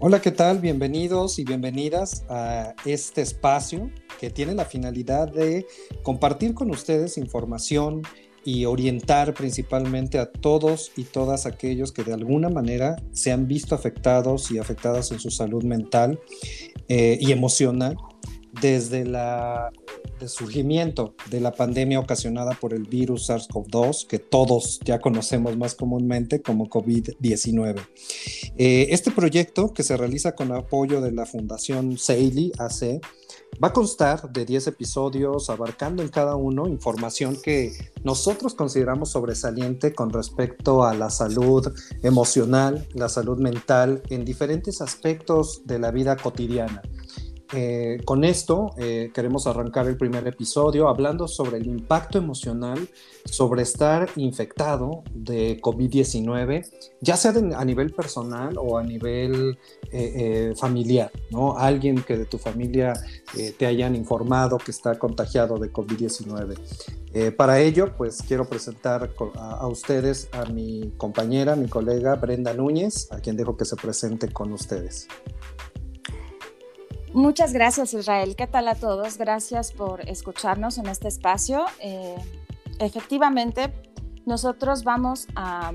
Hola, ¿qué tal? Bienvenidos y bienvenidas a este espacio que tiene la finalidad de compartir con ustedes información y orientar principalmente a todos y todas aquellos que de alguna manera se han visto afectados y afectadas en su salud mental eh, y emocional desde la el surgimiento de la pandemia ocasionada por el virus SARS-CoV-2, que todos ya conocemos más comúnmente como COVID-19. Eh, este proyecto, que se realiza con apoyo de la Fundación Seili AC, va a constar de 10 episodios abarcando en cada uno información que nosotros consideramos sobresaliente con respecto a la salud emocional, la salud mental en diferentes aspectos de la vida cotidiana. Eh, con esto eh, queremos arrancar el primer episodio hablando sobre el impacto emocional sobre estar infectado de COVID-19, ya sea a nivel personal o a nivel eh, familiar, ¿no? Alguien que de tu familia te hayan informado que está contagiado de COVID-19. para ello, pues quiero presentar a, a ustedes a mi compañera, mi colega Brenda Núñez, a quien dejo que se presente con ustedes. Muchas gracias Israel. ¿Qué tal a todos? Gracias por escucharnos en este espacio. Eh, efectivamente, nosotros vamos a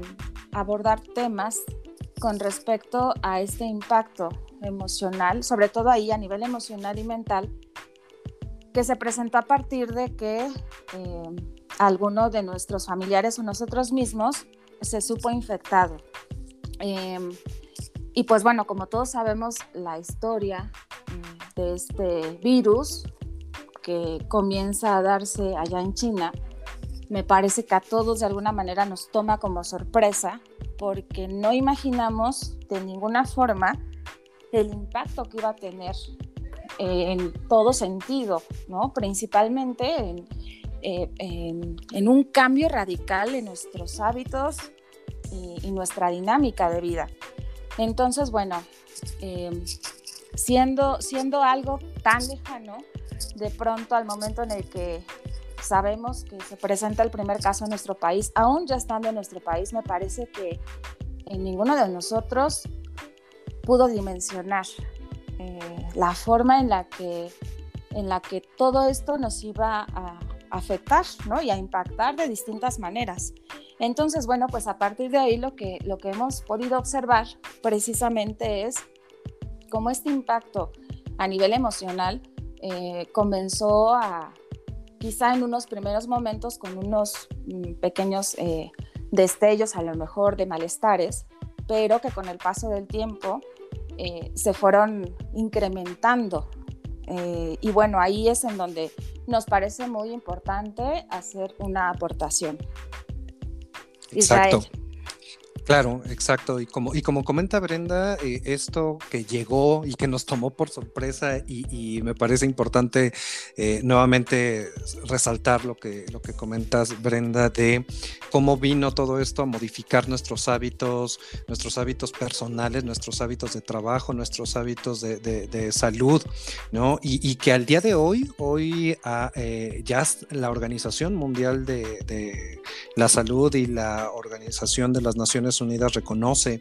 abordar temas con respecto a este impacto emocional, sobre todo ahí a nivel emocional y mental, que se presentó a partir de que eh, alguno de nuestros familiares o nosotros mismos se supo infectado. Eh, y pues bueno, como todos sabemos, la historia mm, de este virus que comienza a darse allá en China, me parece que a todos de alguna manera nos toma como sorpresa porque no imaginamos de ninguna forma el impacto que iba a tener eh, en todo sentido, ¿no? principalmente en, eh, en, un cambio radical en nuestros hábitos y nuestra dinámica de vida. Entonces, bueno, em, siendo, siendo algo tan lejano, de pronto al momento en el que sabemos que se presenta el primer caso en nuestro país, aún ya estando en nuestro país, me parece que ninguno de nosotros pudo dimensionar eh, la forma en la, que, en la que todo esto nos iba a afectar ¿no? y a impactar de distintas maneras. Entonces, bueno, pues a partir de ahí lo que, lo que hemos podido observar precisamente es cómo este impacto a nivel emocional eh, comenzó a, quizá en unos primeros momentos con unos mm, pequeños eh, destellos a lo mejor de malestares, pero que con el paso del tiempo eh, se fueron incrementando. y bueno, ahí es en donde nos parece muy importante hacer una aportación. Exacto. Claro, exacto. Y como, y como comenta Brenda, eh, esto que llegó y que nos tomó por sorpresa y, me parece importante eh, nuevamente resaltar lo que, lo que comentas, Brenda, de cómo vino todo esto a modificar nuestros hábitos, nuestros hábitos personales, nuestros hábitos de trabajo, nuestros hábitos de, salud, ¿no? Y, que al día de hoy, hoy ah, eh, ya la Organización Mundial de la Salud y la Organización de las Naciones Unidas reconoce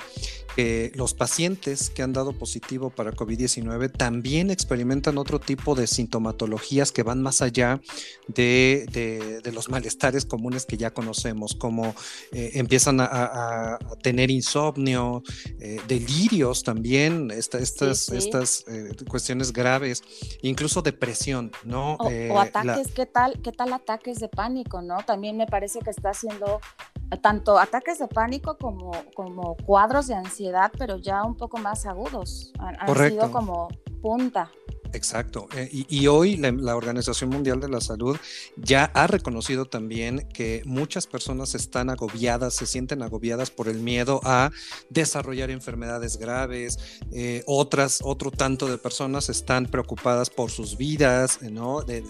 que los pacientes que han dado positivo para COVID-19 también experimentan otro tipo de sintomatologías que van más allá de, los malestares comunes que ya conocemos, como eh, empiezan a, tener insomnio, eh, delirios también, estas, estas eh, cuestiones graves, incluso depresión, ¿no? O, ataques, ¿qué tal? ¿Qué tal ataques de pánico, no? También me parece que está haciendo tanto ataques de pánico como, como cuadros de ansiedad, pero ya un poco más agudos. Han, han sido como punta. Exacto. Eh, y, hoy la, Organización Mundial de la Salud ya ha reconocido también que muchas personas están agobiadas, se sienten agobiadas por el miedo a desarrollar enfermedades graves. Eh, otras, otro tanto de personas están preocupadas por sus vidas, ¿no? De,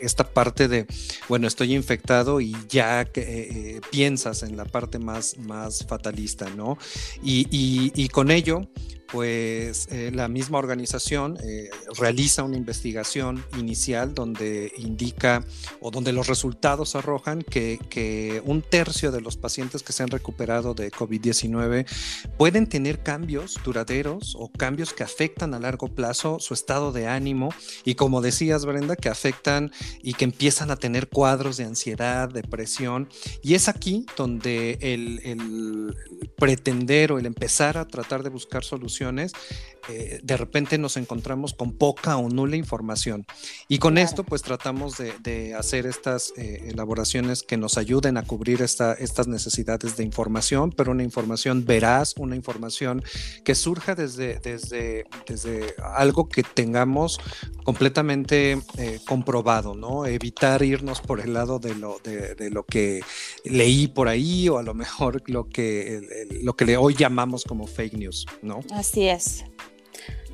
esta parte de, bueno, estoy infectado y ya eh, piensas en la parte más, más fatalista, ¿no? y con ello, pues eh, la misma organización eh, realiza una investigación inicial donde indica o donde los resultados arrojan que, un tercio de los pacientes que se han recuperado de COVID-19 pueden tener cambios duraderos o cambios que afectan a largo plazo su estado de ánimo y como decías Brenda, que afectan y que empiezan a tener cuadros de ansiedad, depresión. Y es aquí donde el, el pretender o el empezar a tratar de buscar soluciones eh, de repente nos encontramos con poca o nula información. Y con esto pues tratamos de, hacer estas eh, elaboraciones que nos ayuden a cubrir esta, estas necesidades de información, pero una información veraz, una información que surja desde, desde, desde algo que tengamos completamente eh, comprobado, ¿no? Evitar irnos por el lado de lo, de, lo que leí por ahí o a lo mejor lo que, lo que hoy llamamos como fake news, ¿no? Así es.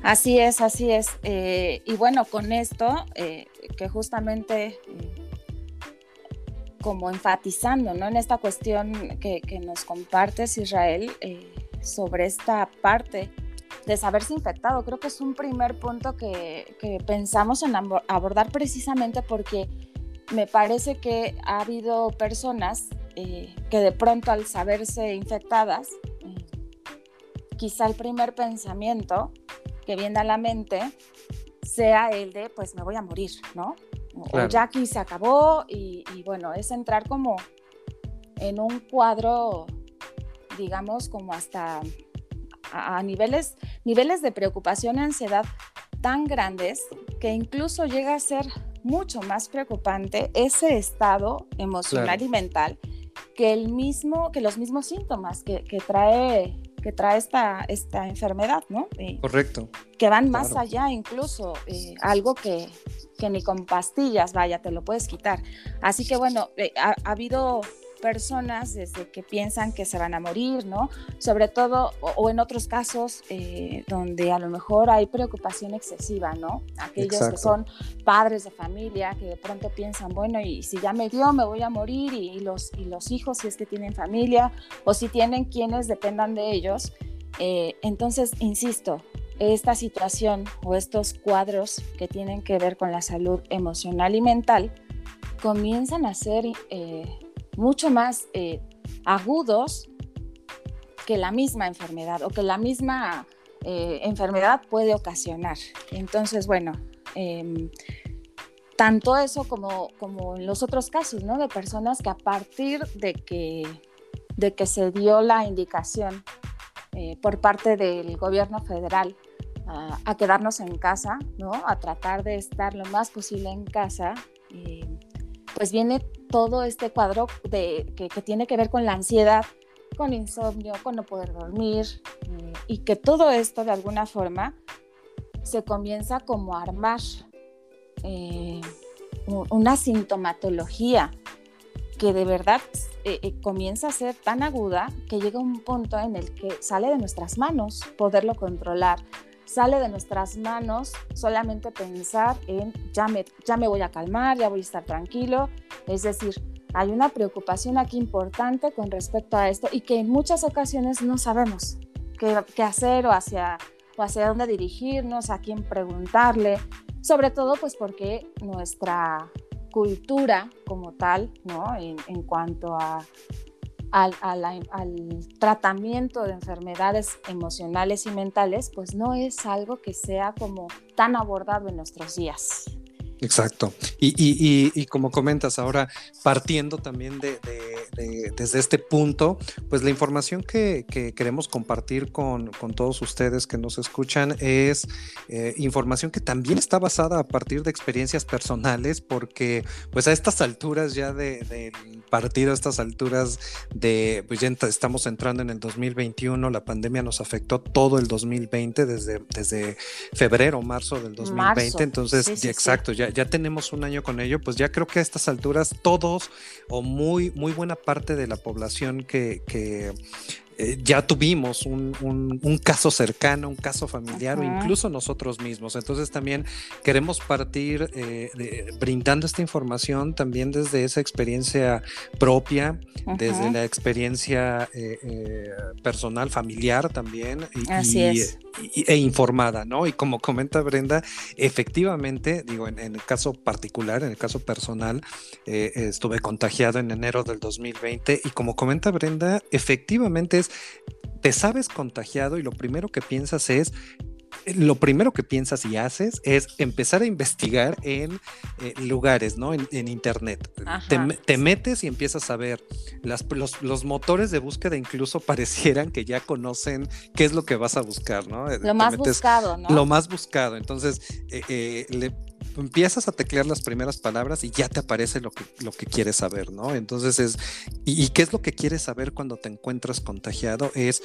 Así es, así es. Eh, y bueno, con esto, eh, que justamente eh, como enfatizando ¿no? en esta cuestión que, nos compartes, Israel, sobre esta parte de saberse infectado, creo que es un primer punto que, que pensamos en abordar precisamente porque me parece que ha habido personas que de pronto al saberse infectadas, quizá el primer pensamiento que viene a la mente sea el de, pues me voy a morir, ¿no? O ya aquí se acabó y, bueno, es entrar como en un cuadro, digamos, como hasta a, niveles, niveles de preocupación y ansiedad tan grandes que incluso llega a ser mucho más preocupante ese estado emocional y mental que el mismo, que los mismos síntomas que, que trae que trae esta, esta enfermedad, ¿no? Correcto. Que van más allá incluso, eh, algo que, que, ni con pastillas, vaya, te lo puedes quitar. Así que bueno, eh, ha, habido personas desde que piensan que se van a morir, ¿no? Sobre todo, o, en otros casos eh, donde a lo mejor hay preocupación excesiva, ¿no? Aquellos que son padres de familia que de pronto piensan, bueno, y si ya me dio, me voy a morir, y, los, y los hijos, si es que tienen familia, o si tienen quienes dependan de ellos. Eh, entonces, insisto, esta situación o estos cuadros que tienen que ver con la salud emocional y mental comienzan a ser eh, mucho más eh, agudos que la misma enfermedad o que la misma eh, enfermedad puede ocasionar. Entonces, bueno, em, tanto eso como, como en los otros casos, ¿no? De personas que a partir de que, de que se dio la indicación eh, por parte del gobierno federal a, a, quedarnos en casa, ¿no? A tratar de estar lo más posible en casa, pues viene todo este cuadro de, que, tiene que ver con la ansiedad, con insomnio, con no poder dormir, eh, y que todo esto de alguna forma se comienza como a armar eh, una sintomatología que de verdad eh, comienza a ser tan aguda que llega un punto en el que sale de nuestras manos poderlo controlar, sale de nuestras manos solamente pensar en ya me, ya me voy a calmar, ya voy a estar tranquilo. Es decir, hay una preocupación aquí importante con respecto a esto y que en muchas ocasiones no sabemos qué, hacer o hacia, o hacia dónde dirigirnos, a quién preguntarle, sobre todo pues porque nuestra cultura como tal, ¿no? en, en cuanto a al, tratamiento de enfermedades emocionales y mentales, pues no es algo que sea como tan abordado en nuestros días. Exacto. Y, como comentas ahora, partiendo también de, desde este punto, pues la información que, queremos compartir con, todos ustedes que nos escuchan es eh, información que también está basada a partir de experiencias personales, porque pues a estas alturas ya del partido, a estas alturas de, pues ya estamos entrando en el 2021, la pandemia nos afectó todo el 2020, desde, desde febrero, marzo del 2020, entonces, exacto, ya ya tenemos un año con ello, pues ya creo que a estas alturas todos o muy, muy buena parte de la población que, que eh, ya tuvimos un, caso cercano, un caso familiar o incluso nosotros mismos. Entonces también queremos partir eh, brindando esta información también desde esa experiencia propia, desde la experiencia eh, personal, familiar también. Y, Así es. e informada, ¿no? Y como comenta Brenda, efectivamente, digo, en, el caso particular, en el caso personal, estuve contagiado en enero del 2020 y como comenta Brenda, efectivamente es, te sabes contagiado y lo primero que piensas es, lo primero que piensas y haces es empezar a investigar en eh, lugares, ¿no? En, internet. Te, metes y empiezas a ver. Las, los, motores de búsqueda incluso parecieran que ya conocen qué es lo que vas a buscar, ¿no? Lo más buscado, ¿no? Lo más buscado. Entonces, eh, eh, le empiezas a teclear las primeras palabras y ya te aparece lo que, lo que quieres saber, ¿no? Entonces es, y, qué es lo que quieres saber cuando te encuentras contagiado? Es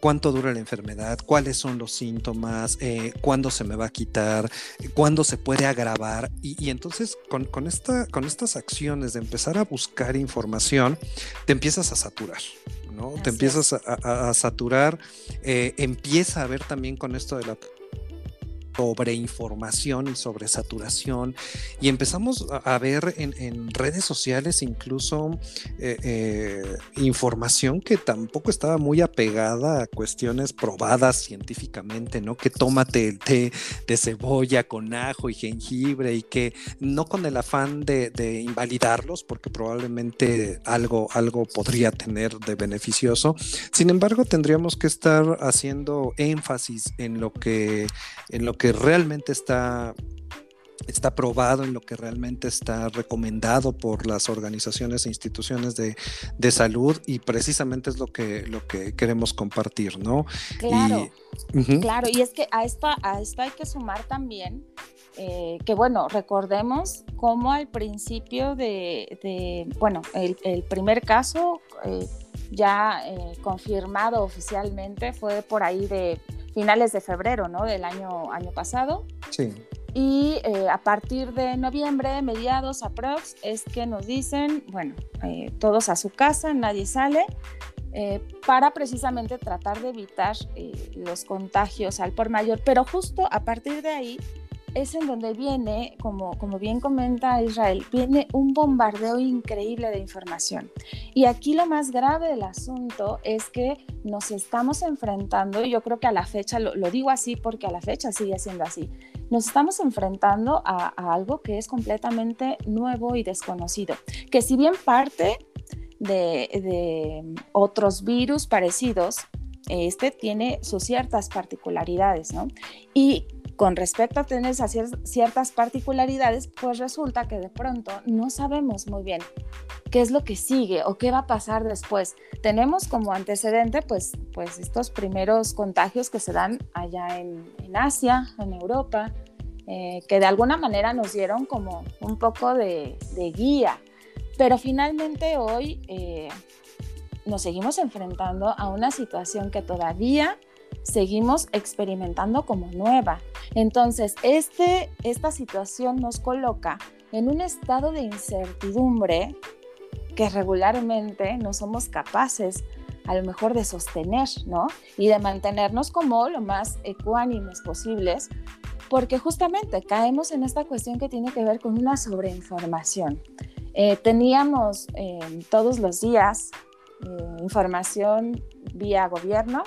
cuánto dura la enfermedad, cuáles son los síntomas, eh, cuándo se me va a quitar, cuándo se puede agravar. Y, entonces con, con, esta, con estas acciones de empezar a buscar información, te empiezas a saturar. ¿no? te empiezas a, saturar, eh, empieza a ver también con esto de la sobre información y sobre saturación y empezamos a, ver en, redes sociales incluso eh, eh, información que tampoco estaba muy apegada a cuestiones probadas científicamente, ¿no? Que tómate el té de cebolla con ajo y jengibre y que no con el afán de, invalidarlos porque probablemente algo, algo podría tener de beneficioso. Sin embargo, tendríamos que estar haciendo énfasis en lo que, en lo que realmente está está probado en lo que realmente está recomendado por las organizaciones e instituciones de, salud y precisamente es lo que, lo que queremos compartir, ¿no? Claro, y, claro, y es que a esto, a esto hay que sumar también eh, que bueno, recordemos cómo al principio de, bueno, el, primer caso eh, ya eh, confirmado oficialmente fue por ahí de finales de febrero, ¿no? Del año, año pasado. Sí. Y eh, a partir de noviembre, mediados, aprox, es que nos dicen, bueno, eh, todos a su casa, nadie sale, eh, para precisamente tratar de evitar los contagios al por mayor. Pero justo a partir de ahí es en donde viene, como, como bien comenta Israel, viene un bombardeo increíble de información. Y aquí lo más grave del asunto es que nos estamos enfrentando, y yo creo que a la fecha, lo, digo así porque a la fecha sigue siendo así, nos estamos enfrentando a, algo que es completamente nuevo y desconocido, que si bien parte de, de otros virus parecidos, este tiene sus ciertas particularidades, ¿no? Y con respecto a tener ciertas particularidades, pues resulta que de pronto no sabemos muy bien qué es lo que sigue o qué va a pasar después. Tenemos como antecedente pues, pues estos primeros contagios que se dan allá en, Asia, en Europa, eh, que de alguna manera nos dieron como un poco de, guía. Pero finalmente hoy eh, nos seguimos enfrentando a una situación que todavía seguimos experimentando como nueva. Entonces, este, esta situación nos coloca en un estado de incertidumbre que regularmente no somos capaces a lo mejor de sostener, ¿no? Y de mantenernos como lo más ecuánimes posibles, porque justamente caemos en esta cuestión que tiene que ver con una sobreinformación. Eh, teníamos eh, todos los días eh, información vía gobierno,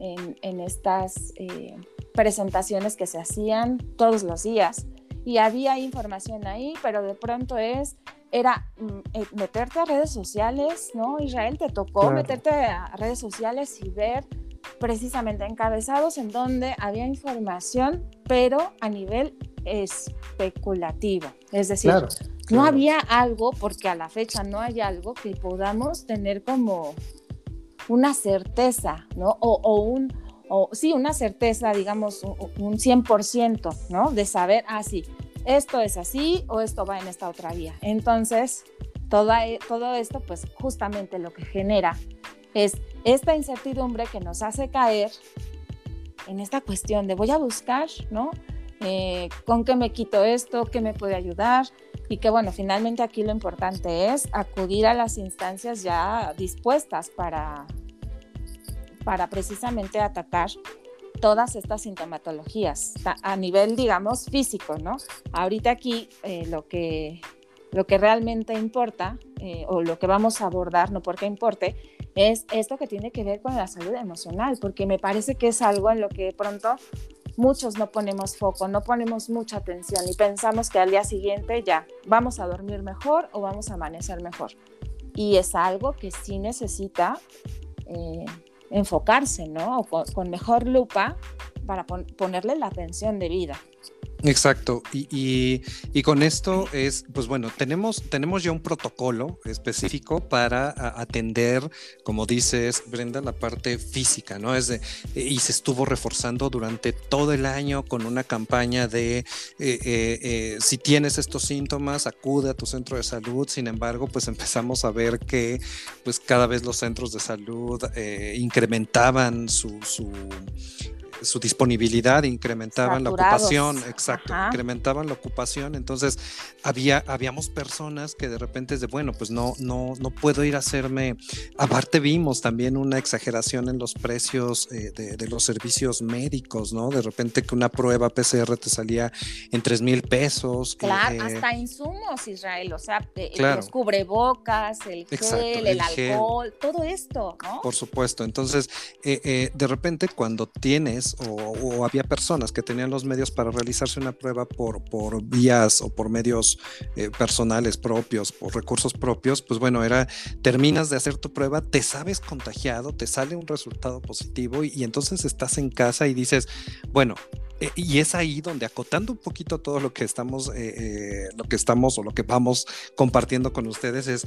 en, estas eh, presentaciones que se hacían todos los días y había información ahí, pero de pronto es, era mm, eh, meterte a redes sociales, ¿no? Israel, te tocó meterte a redes sociales y ver precisamente encabezados en donde había información, pero a nivel especulativo. Es decir, no había algo, porque a la fecha no hay algo que podamos tener como una certeza, ¿no? O, un, o sí, una certeza, digamos, un, 100%, ¿no? De saber, ah, sí, esto es así o esto va en esta otra vía. Entonces, todo, e, todo esto, pues justamente lo que genera es esta incertidumbre que nos hace caer en esta cuestión de voy a buscar, ¿no? Eh, ¿Con qué me quito esto? ¿Qué me puede ayudar? y que bueno, finalmente aquí lo importante es acudir a las instancias ya dispuestas para, para precisamente atacar todas estas sintomatologías a nivel, digamos, físico, ¿no? Ahorita aquí eh, lo, que, lo que realmente importa eh, o lo que vamos a abordar, no porque importe, es esto que tiene que ver con la salud emocional, porque me parece que es algo en lo que pronto muchos no ponemos foco, no ponemos mucha atención y pensamos que al día siguiente ya vamos a dormir mejor o vamos a amanecer mejor. Y es algo que sí necesita eh, enfocarse, ¿no? con, mejor lupa para ponerle la atención debida. Exacto, y, con esto es, pues bueno, tenemos, tenemos ya un protocolo específico para atender, como dices, Brenda, la parte física, ¿no? Es de, y se estuvo reforzando durante todo el año con una campaña de, eh, eh, eh, si tienes estos síntomas, acude a tu centro de salud, sin embargo, pues empezamos a ver que pues cada vez los centros de salud incrementaban su su disponibilidad, incrementaban la ocupación, exacto, incrementaban la ocupación, entonces había, habíamos personas que de repente es de, bueno, pues no, no, no puedo ir a hacerme, aparte vimos también una exageración en los precios eh, de, los servicios médicos, ¿no? De repente que una prueba PCR te salía en 3 mil pesos. Claro, eh, hasta insumos, Israel, o sea, eh, los cubrebocas, el gel, el, alcohol, todo esto, ¿no? Por supuesto, entonces, de repente cuando tienes o, había personas que tenían los medios para realizarse una prueba por, por vías o por medios eh, personales propios, por recursos propios, pues bueno, era, terminas de hacer tu prueba, te sabes contagiado, te sale un resultado positivo y entonces estás en casa y dices, bueno, eh, y es ahí donde acotando un poquito todo lo que estamos, eh, lo que estamos o lo que vamos compartiendo con ustedes es,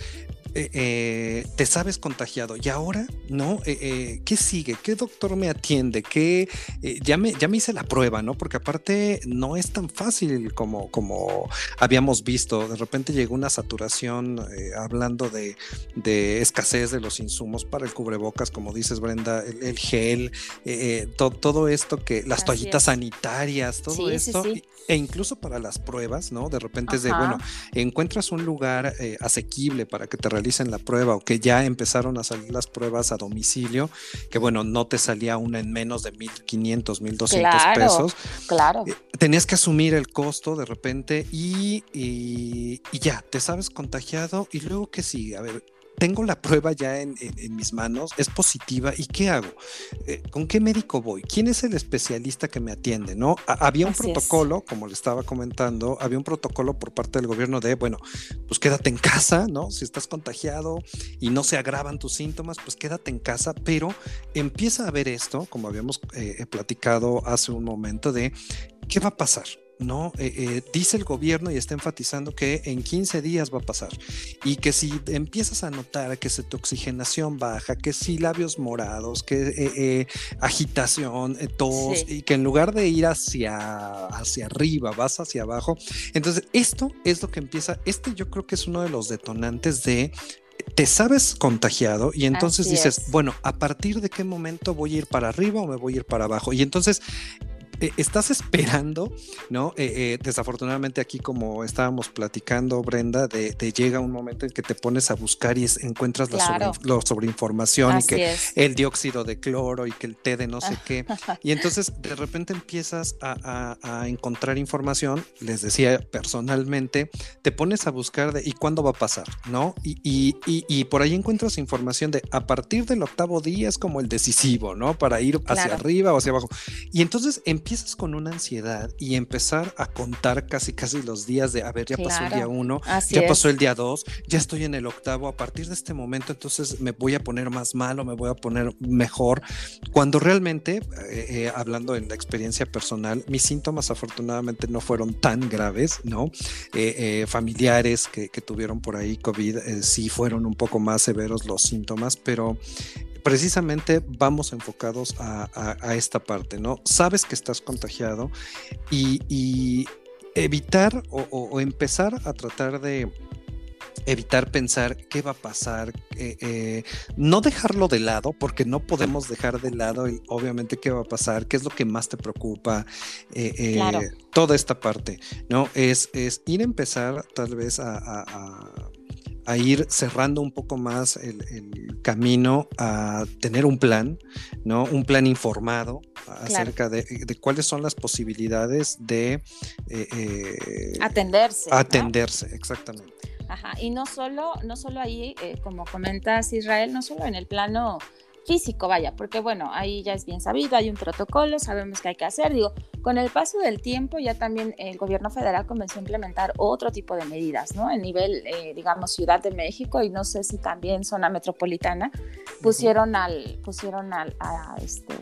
te sabes contagiado y ahora, ¿no? ¿Qué sigue? ¿Qué doctor me atiende? ¿Qué, ya, me, ya me hice la prueba, ¿no? Porque aparte no es tan fácil como, como habíamos visto. De repente llegó una saturación hablando de, escasez de los insumos para el cubrebocas, como dices Brenda, el, gel, todo esto que las toallitas sanitarias todo esto, e incluso para las pruebas, ¿no? De repente es de, bueno, encuentras un lugar eh, asequible para que te realicen la prueba o que ya empezaron a salir las pruebas a domicilio, que bueno, no te salía una en menos de 1.500, 1.200 pesos. Claro. Eh, tenías que asumir el costo de repente y, y, y ya, te sabes contagiado y luego qué sigue. A ver, tengo la prueba ya en, mis manos, es positiva, ¿y qué hago? Eh, ¿Con qué médico voy? ¿Quién es el especialista que me atiende? ¿No? había un protocolo, como le estaba comentando, había un protocolo por parte del gobierno de, bueno, pues quédate en casa, ¿no? Si estás contagiado y no se agravan tus síntomas, pues quédate en casa, pero empieza a ver esto, como habíamos eh, platicado hace un momento, de qué va a pasar. ¿No? Eh, eh, dice el gobierno y está enfatizando que en 15 días va a pasar y que si empiezas a notar que se tu oxigenación baja, que si labios morados, que eh, agitación, tos y que en lugar de ir hacia, hacia arriba vas hacia abajo, entonces esto es lo que empieza, este yo creo que es uno de los detonantes de te sabes contagiado y entonces dices, bueno, ¿a partir de qué momento voy a ir para arriba o me voy a ir para abajo? Y entonces eh, estás esperando, ¿no? Eh, eh, desafortunadamente aquí como estábamos platicando, Brenda, de, llega un momento en que te pones a buscar y encuentras la, sobre, sobreinformación y que el dióxido de cloro y que el té de no sé qué. Y entonces de repente empiezas a, encontrar información, les decía personalmente, te pones a buscar de ¿y cuándo va a pasar? ¿No? Y, por ahí encuentras información de a partir del octavo día es como el decisivo, ¿no? Para ir hacia arriba o hacia abajo. Y entonces empiezas empiezas con una ansiedad y empezar a contar casi casi los días de, a ver, ya pasó el día uno, ya pasó el día dos, ya estoy en el octavo, a partir de este momento entonces me voy a poner más malo, me voy a poner mejor, cuando realmente, eh, eh, hablando en la experiencia personal, mis síntomas afortunadamente no fueron tan graves, ¿no? Eh, familiares que, que, tuvieron por ahí COVID sí fueron un poco más severos los síntomas, pero precisamente vamos enfocados a, esta parte, ¿no? Sabes que estás contagiado y, evitar o, empezar a tratar de evitar pensar qué va a pasar, eh, eh, no dejarlo de lado, porque no podemos dejar de lado obviamente qué va a pasar, qué es lo que más te preocupa, eh, toda esta parte, ¿no? Es, es ir a empezar tal vez a a ir cerrando un poco más el, camino a tener un plan, ¿no? Un plan informado acerca de, cuáles son las posibilidades de eh, eh, atenderse. Atenderse, exactamente. Ajá, y no solo, no solo ahí, eh, como comentas Israel, no solo en el plano físico, vaya, porque bueno, ahí ya es bien sabido, hay un protocolo, sabemos qué hay que hacer. Digo, con el paso del tiempo ya también el gobierno federal comenzó a implementar otro tipo de medidas, ¿no? En nivel, eh, digamos, Ciudad de México y no sé si también zona metropolitana, pusieron al, pusieron al, a, este,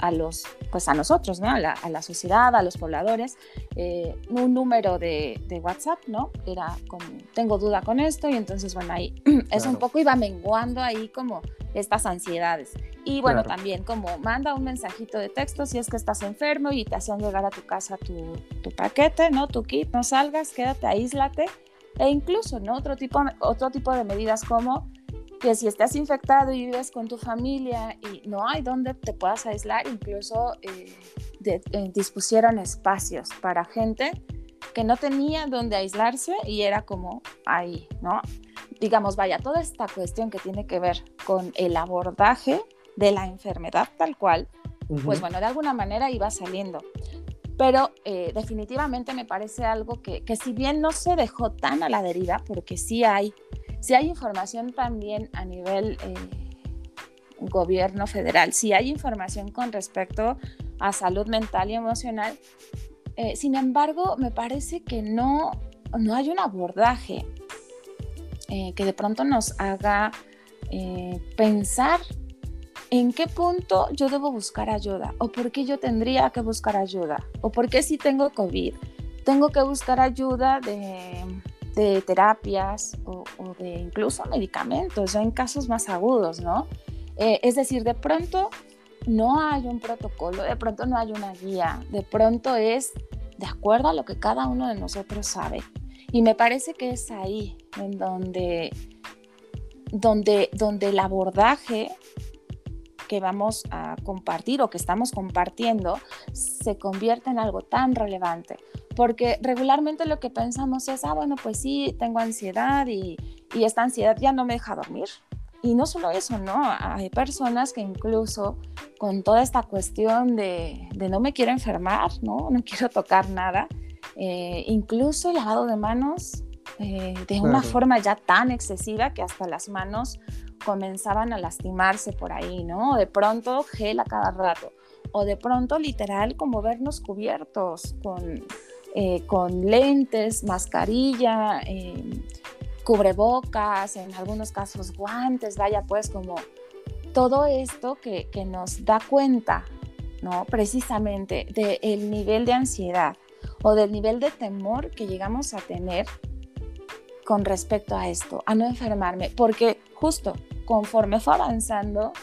a los, pues a nosotros, ¿no? A la, a la sociedad, a los pobladores, eh, un número de, de, WhatsApp, ¿no? Era como, tengo duda con esto y entonces, bueno, ahí es un poco iba menguando ahí como estas ansiedades. Y bueno, también como manda un mensajito de texto si es que estás enfermo y te hacen llegar a tu casa tu, tu paquete, ¿no? Tu kit, no salgas, quédate, aíslate. E incluso, ¿no? Otro tipo, otro tipo de medidas como que si estás infectado y vives con tu familia y no hay donde te puedas aislar, incluso eh, eh, dispusieron espacios para gente que no tenía donde aislarse y era como ahí, ¿no? Digamos, vaya, toda esta cuestión que tiene que ver con el abordaje de la enfermedad tal cual, pues bueno, de alguna manera iba saliendo. Pero eh, definitivamente me parece algo que, que si bien no se dejó tan a la deriva, porque sí hay si hay información también a nivel eh, gobierno federal, si hay información con respecto a salud mental y emocional. Eh, sin embargo, me parece que no, no hay un abordaje eh, que de pronto nos haga pensar en qué punto yo debo buscar ayuda o por qué yo tendría que buscar ayuda o por qué si tengo COVID tengo que buscar ayuda de de terapias o, de incluso medicamentos, en casos más agudos, ¿no? Eh, es decir, de pronto no hay un protocolo, de pronto no hay una guía, de pronto es de acuerdo a lo que cada uno de nosotros sabe. Y me parece que es ahí en donde, donde, donde el abordaje que vamos a compartir o que estamos compartiendo se convierte en algo tan relevante. Porque regularmente lo que pensamos es, ah, bueno, pues sí, tengo ansiedad y, y esta ansiedad ya no me deja dormir. Y no solo eso, ¿no? Hay personas que incluso con toda esta cuestión de, de no me quiero enfermar, ¿no? No quiero tocar nada, eh, incluso el lavado de manos eh, de una forma ya tan excesiva que hasta las manos comenzaban a lastimarse por ahí, ¿no? De pronto gel a cada rato, o de pronto literal como vernos cubiertos con, eh, con lentes, mascarilla, eh, cubrebocas, en algunos casos guantes, vaya pues como todo esto que, que nos da cuenta, ¿no? Precisamente del nivel de ansiedad o del nivel de temor que llegamos a tener con respecto a esto, a no enfermarme, porque justo conforme fue avanzando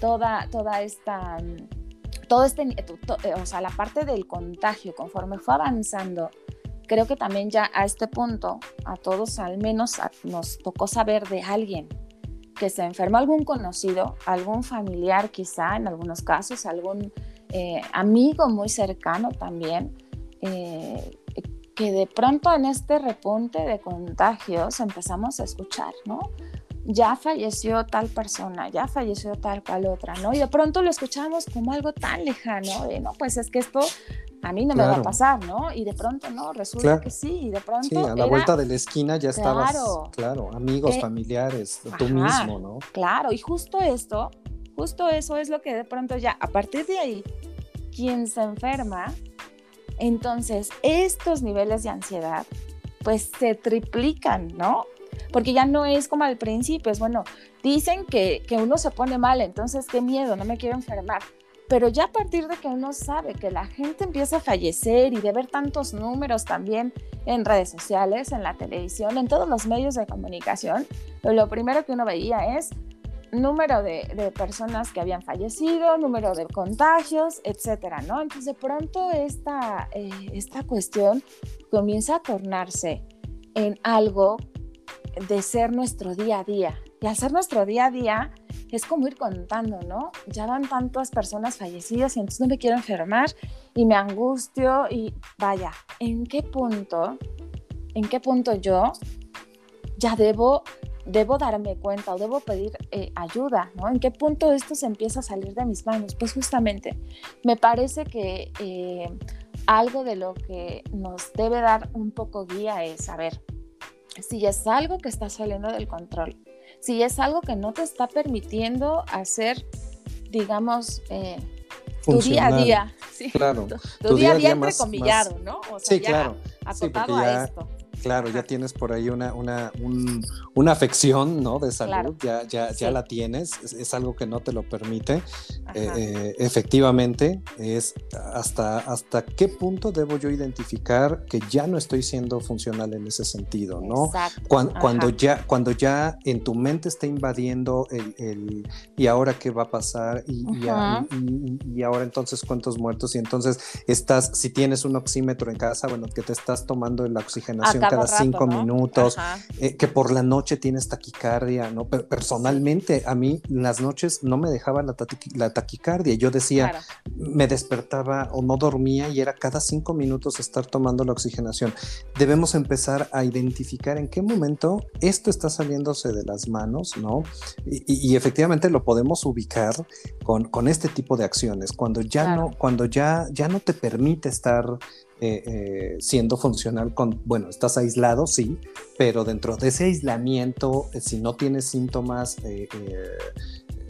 toda, toda esta, todo este, eh, o sea, la parte del contagio, conforme fue avanzando, creo que también ya a este punto, a todos al menos nos tocó saber de alguien que se enfermó, algún conocido, algún familiar quizá, en algunos casos, algún eh, amigo muy cercano también, eh, que de pronto en este repunte de contagios empezamos a escuchar, ¿no? Ya falleció tal persona, ya falleció tal cual otra, ¿no? Y de pronto lo escuchamos como algo tan lejano, de, no, pues es que esto a mí no me va a pasar, ¿no? Y de pronto, no, resulta que sí, y de pronto. Sí, a la vuelta de la esquina ya estabas, claro, amigos, eh, familiares, tú mismo, ¿no? Claro, y justo esto, justo eso es lo que de pronto ya, a partir de ahí, quien se enferma entonces, estos niveles de ansiedad pues se triplican, ¿no? Porque ya no es como al principio, es bueno, dicen que, que uno se pone mal, entonces qué miedo, no me quiero enfermar. Pero ya a partir de que uno sabe que la gente empieza a fallecer y de ver tantos números también en redes sociales, en la televisión, en todos los medios de comunicación, lo primero que uno veía es número de, personas que habían fallecido, número de contagios, etcétera, ¿no? Entonces, de pronto esta, eh, esta cuestión comienza a tornarse en algo de ser nuestro día a día. Y al ser nuestro día a día, es como ir contando, ¿no? Ya van tantas personas fallecidas y entonces no me quiero enfermar y me angustio y vaya, ¿en qué punto, en qué punto yo ya debo debo darme cuenta o debo pedir eh, ayuda, ¿no? ¿En qué punto esto se empieza a salir de mis manos? Pues justamente, me parece que eh, algo de lo que nos debe dar un poco guía es, a ver, si es algo que está saliendo del control, si es algo que no te está permitiendo hacer, digamos, eh, tu día a día. Claro. Tu, día a día, entrecomillado, ¿no? O sea, sí, claro. Acotado a esto. Claro, ya tienes por ahí una, una, una afección ¿no? de salud, ya, ya, ya la tienes, es, algo que no te lo permite. Eh, eh, efectivamente, es hasta, hasta qué punto debo yo identificar que ya no estoy siendo funcional en ese sentido, ¿no? Cuando, ya, cuando ya en tu mente está invadiendo el, y ahora qué va a pasar y, y, ahora entonces cuántos muertos y entonces estás, si tienes un oxímetro en casa, bueno, que te estás tomando la oxigenación cada cinco minutos, eh, que por la noche tienes taquicardia, ¿no? Pero personalmente a mí las noches no me dejaba la, taquicardia. Yo decía, me despertaba o no dormía y era cada cinco minutos estar tomando la oxigenación. Debemos empezar a identificar en qué momento esto está saliéndose de las manos, ¿no? Y, efectivamente lo podemos ubicar con, con, este tipo de acciones, cuando ya no, cuando ya, ya no te permite estar eh, eh, siendo funcional con, bueno, estás aislado, sí, pero dentro de ese aislamiento, eh, si no tienes síntomas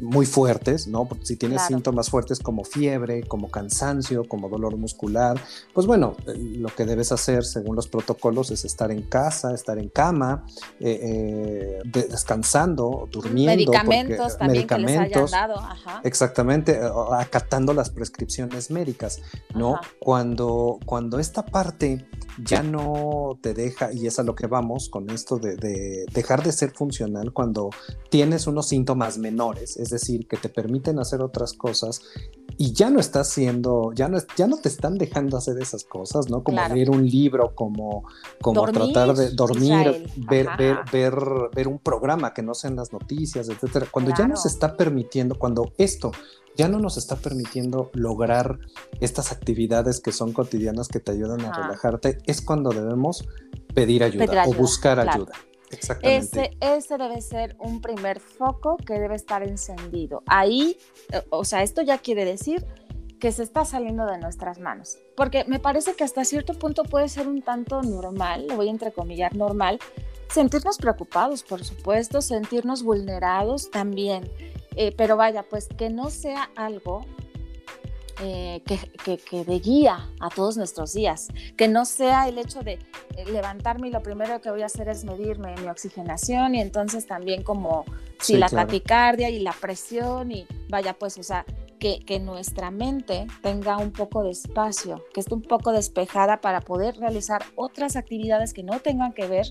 muy fuertes, ¿no? Porque si tienes síntomas fuertes como fiebre, como cansancio, como dolor muscular, pues bueno, eh, lo que debes hacer según los protocolos es estar en casa, estar en cama, eh, eh, descansando, durmiendo. Medicamentos también que les hayan dado. Ajá. Exactamente, acatando las prescripciones médicas, ¿no? Cuando, cuando esta parte ya no te deja, y es a lo que vamos con esto de, de dejar de ser funcional cuando tienes unos síntomas menores, es decir, que te permiten hacer otras cosas y ya no estás siendo, ya no, ya no te están dejando hacer esas cosas, ¿no? Como leer un libro, como, como tratar de dormir, ver, ver, ver, ver, un programa que no sean las noticias, etcétera. Cuando ya nos está permitiendo, cuando esto ya no nos está permitiendo lograr estas actividades que son cotidianas que te ayudan a relajarte, es cuando debemos pedir ayuda, o buscar ayuda. Ese, ese debe ser un primer foco que debe estar encendido. Ahí, eh, o sea, esto ya quiere decir que se está saliendo de nuestras manos. Porque me parece que hasta cierto punto puede ser un tanto normal, lo voy a entrecomillar normal, sentirnos preocupados, por supuesto, sentirnos vulnerados también. Eh, pero vaya, pues que no sea algo eh, que, que, de guía a todos nuestros días, que no sea el hecho de eh, levantarme y lo primero que voy a hacer es medirme mi oxigenación y entonces también como si la taquicardia y la presión y vaya pues, o sea, que, que, nuestra mente tenga un poco de espacio, que esté un poco despejada para poder realizar otras actividades que no tengan que ver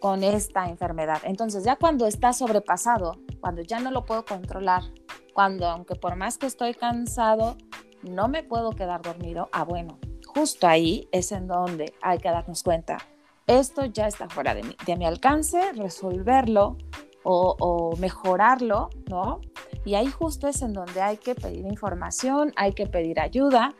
con esta enfermedad. Entonces ya cuando está sobrepasado, cuando ya no lo puedo controlar, cuando aunque por más que estoy cansado, no me puedo quedar dormido, ah, bueno, justo ahí es en donde hay que darnos cuenta, esto ya está fuera de mi, de mi alcance, resolverlo o, o, mejorarlo, ¿no? Y ahí justo es en donde hay que pedir información, hay que pedir ayuda,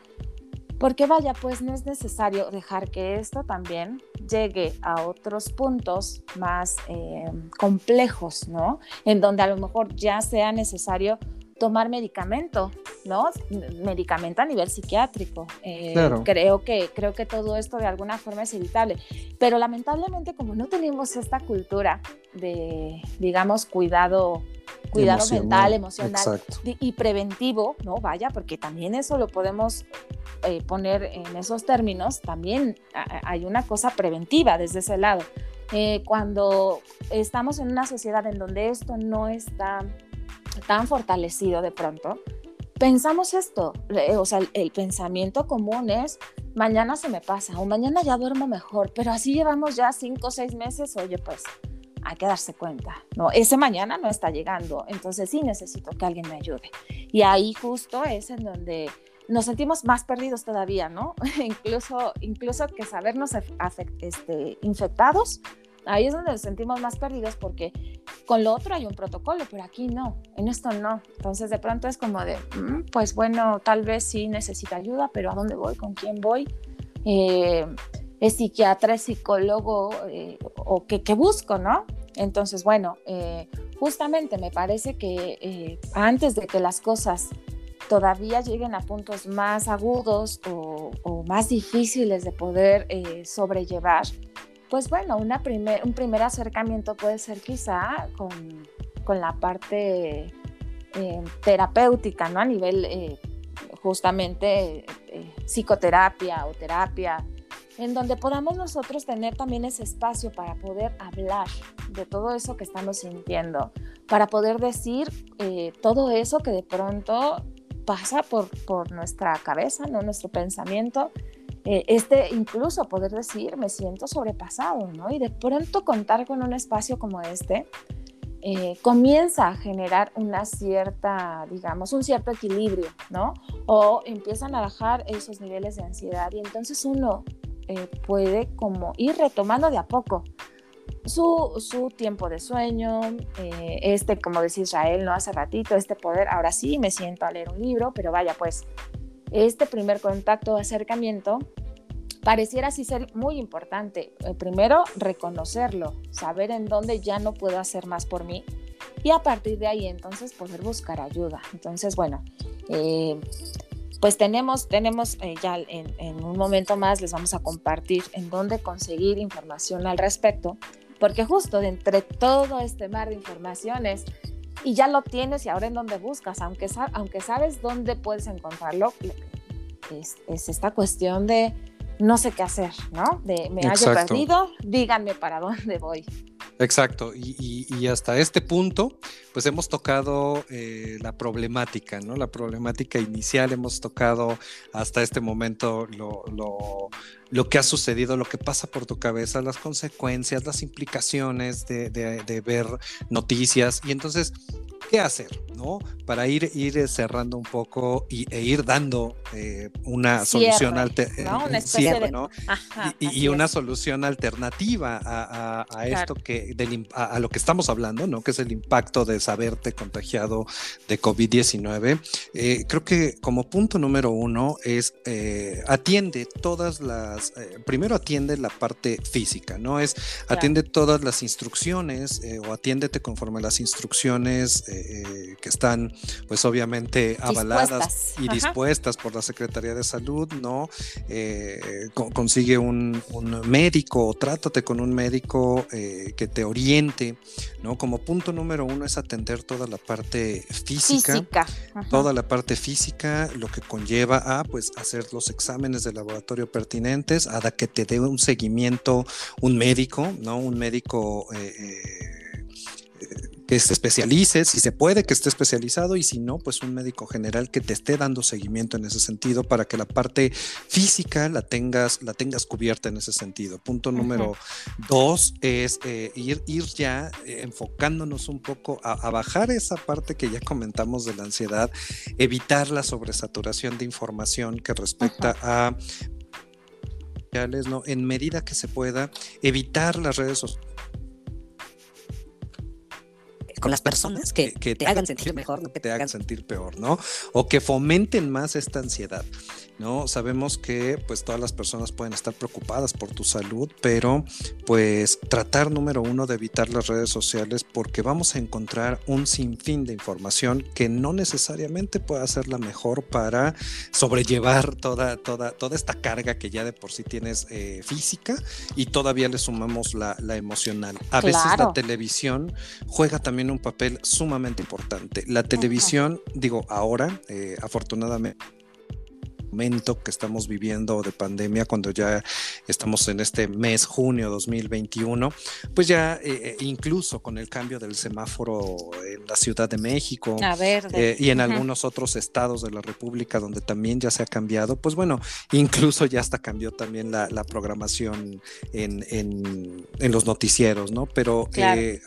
porque vaya, pues no es necesario dejar que esto también llegue a otros puntos más eh, complejos, ¿no? En donde a lo mejor ya sea necesario tomar medicamento, ¿no? Medicamento a nivel psiquiátrico. Eh, creo, que, creo que todo esto de alguna forma es evitable. Pero lamentablemente como no tenemos esta cultura de, digamos, cuidado cuidado mental, emocional y preventivo, ¿no? Vaya, porque también eso lo podemos eh, poner en esos términos, también hay una cosa preventiva desde ese lado. Eh, cuando estamos en una sociedad en donde esto no está tan fortalecido de pronto, pensamos esto, o sea, el, pensamiento común es, mañana se me pasa o mañana ya duermo mejor, pero así llevamos ya cinco o seis meses, oye, pues hay que darse cuenta, ¿no? Ese mañana no está llegando, entonces sí necesito que alguien me ayude. Y ahí justo es en donde nos sentimos más perdidos todavía, ¿no? incluso, incluso que sabernos este, infectados Ahí es donde nos sentimos más perdidos porque con lo otro hay un protocolo, pero aquí no, en esto no. Entonces de pronto es como de, mm, pues bueno, tal vez sí necesita ayuda, pero ¿a dónde voy? ¿Con quién voy? Eh, ¿Es psiquiatra, es psicólogo eh, o qué, busco, no? Entonces, bueno, eh, justamente me parece que antes de que las cosas todavía lleguen a puntos más agudos o, o más difíciles de poder sobrellevar, pues bueno, un primer acercamiento puede ser quizá con, con la parte eh, terapéutica, ¿no? A nivel eh, justamente eh, psicoterapia o terapia, en donde podamos nosotros tener también ese espacio para poder hablar de todo eso que estamos sintiendo, para poder decir todo eso que de pronto pasa por, por nuestra cabeza, ¿no? nuestro pensamiento. Este incluso poder decir me siento sobrepasado, ¿no? Y de pronto contar con un espacio como este, eh, comienza a generar una cierta, digamos, un cierto equilibrio, ¿no? O empiezan a bajar esos niveles de ansiedad y entonces uno eh, puede como ir retomando de a poco su, su tiempo de sueño, eh, este, como decía Israel, ¿no? Hace ratito, este poder, ahora sí me siento a leer un libro, pero vaya, pues este primer contacto, acercamiento, pareciera así ser muy importante. Eh, primero, reconocerlo, saber en dónde ya no puedo hacer más por mí y a partir de ahí entonces poder buscar ayuda. Entonces, bueno, eh, pues tenemos, tenemos eh, ya en, en, un momento más les vamos a compartir en dónde conseguir información al respecto, porque justo de entre todo este mar de informaciones, y ya lo tienes y ahora en dónde buscas, aunque, aunque sabes dónde puedes encontrarlo, es, es esta cuestión de no sé qué hacer, ¿no? De me hallo perdido, díganme para dónde voy. Exacto, y, hasta este punto, pues hemos tocado eh, la problemática, ¿no? La problemática inicial, hemos tocado hasta este momento lo, que ha sucedido, lo que pasa por tu cabeza, las consecuencias, las implicaciones de ver noticias, y entonces qué hacer, ¿no? Para ir, ir cerrando un poco y, e ir dando eh, una solución alternativa, y, una solución alternativa a, esto que a, lo que estamos hablando, ¿no? Que es el impacto de saberte contagiado de COVID-19. Eh, creo que como punto número uno es eh, atiende todas las, primero atiende la parte física, ¿no? Es atiende todas las instrucciones o atiéndete conforme a las instrucciones eh, que están pues obviamente avaladas y dispuestas por la Secretaría de Salud, ¿no? Eh, consigue un, médico o trátate con un médico eh, que te oriente, ¿no? Como punto número uno es atender toda la parte física, toda la parte física, lo que conlleva a pues hacer los exámenes de laboratorio pertinentes, a que te dé un seguimiento un médico, ¿no? Un médico que se especialice, si se puede que esté especializado y si no, pues un médico general que te esté dando seguimiento en ese sentido para que la parte física la tengas, la tengas cubierta en ese sentido. Punto número dos es eh, ir, ir ya eh, enfocándonos un poco a, bajar esa parte que ya comentamos de la ansiedad, evitar la sobresaturación de información que respecta a ¿no? en medida que se pueda, evitar las redes sociales con las personas que, te, hagan sentir mejor, no que te hagan sentir peor, ¿no? O que fomenten más esta ansiedad. ¿no? Sabemos que pues todas las personas pueden estar preocupadas por tu salud, pero pues tratar número uno de evitar las redes sociales porque vamos a encontrar un sinfín de información que no necesariamente pueda ser la mejor para sobrellevar toda, toda, toda esta carga que ya de por sí tienes eh, física y todavía le sumamos la, emocional. A veces la televisión juega también un papel sumamente importante. La televisión, digo, ahora, eh, afortunadamente, momento que estamos viviendo de pandemia, cuando ya estamos en este mes, junio 2021, pues ya eh, eh, incluso con el cambio del semáforo en la Ciudad de México eh, y en algunos otros estados de la República donde también ya se ha cambiado, pues bueno, incluso ya hasta cambió también la, programación en, en, los noticieros, ¿no? Pero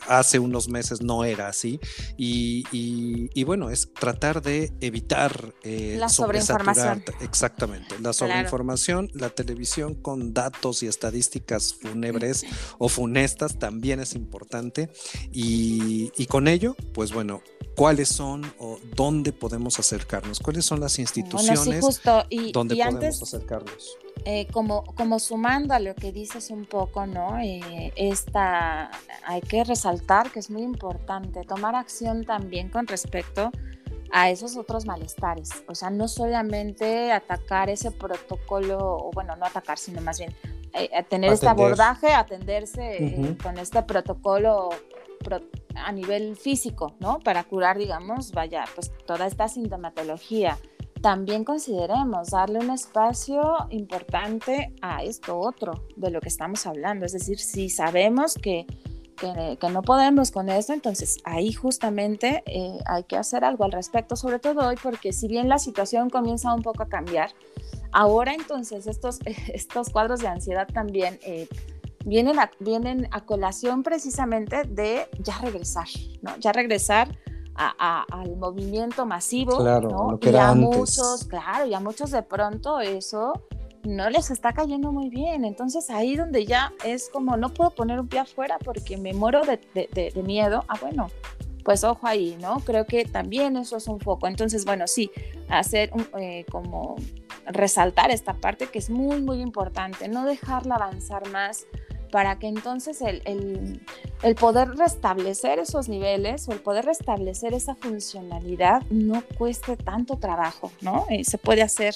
hace unos meses no era así y, y, bueno, es tratar de evitar la sobreinformación. Exactamente. La sobreinformación, la televisión con datos y estadísticas fúnebres o funestas también es importante. Y, con ello, pues bueno, ¿cuáles son o dónde podemos acercarnos? ¿Cuáles son las instituciones donde podemos acercarnos? Eh, como, como sumando a lo que dices un poco, ¿no? Eh, esta, hay que resaltar que es muy importante tomar acción también con respecto a esos otros malestares. O sea, no solamente atacar ese protocolo, o bueno, no atacar, sino más bien eh, tener este abordaje, atenderse eh, con este protocolo a nivel físico, ¿no? Para curar, digamos, vaya, pues toda esta sintomatología. También consideremos darle un espacio importante a esto otro de lo que estamos hablando. Es decir, si sabemos que, que, no podemos con esto, entonces ahí justamente eh, hay que hacer algo al respecto, sobre todo hoy, porque si bien la situación comienza un poco a cambiar, ahora entonces estos, estos cuadros de ansiedad también... Eh, vienen a, vienen a colación precisamente de ya regresar, ¿no? Ya regresar al movimiento masivo, claro, y a muchos, claro, y a muchos de pronto eso no les está cayendo muy bien. Entonces ahí donde ya es como no puedo poner un pie afuera porque me muero de, de, miedo. Ah, bueno, pues ojo ahí, ¿no? Creo que también eso es un foco. Entonces, bueno, sí, hacer eh, como resaltar esta parte que es muy, muy importante, no dejarla avanzar más para que entonces el, poder restablecer esos niveles o el poder restablecer esa funcionalidad no cueste tanto trabajo, ¿no? Eh, se puede hacer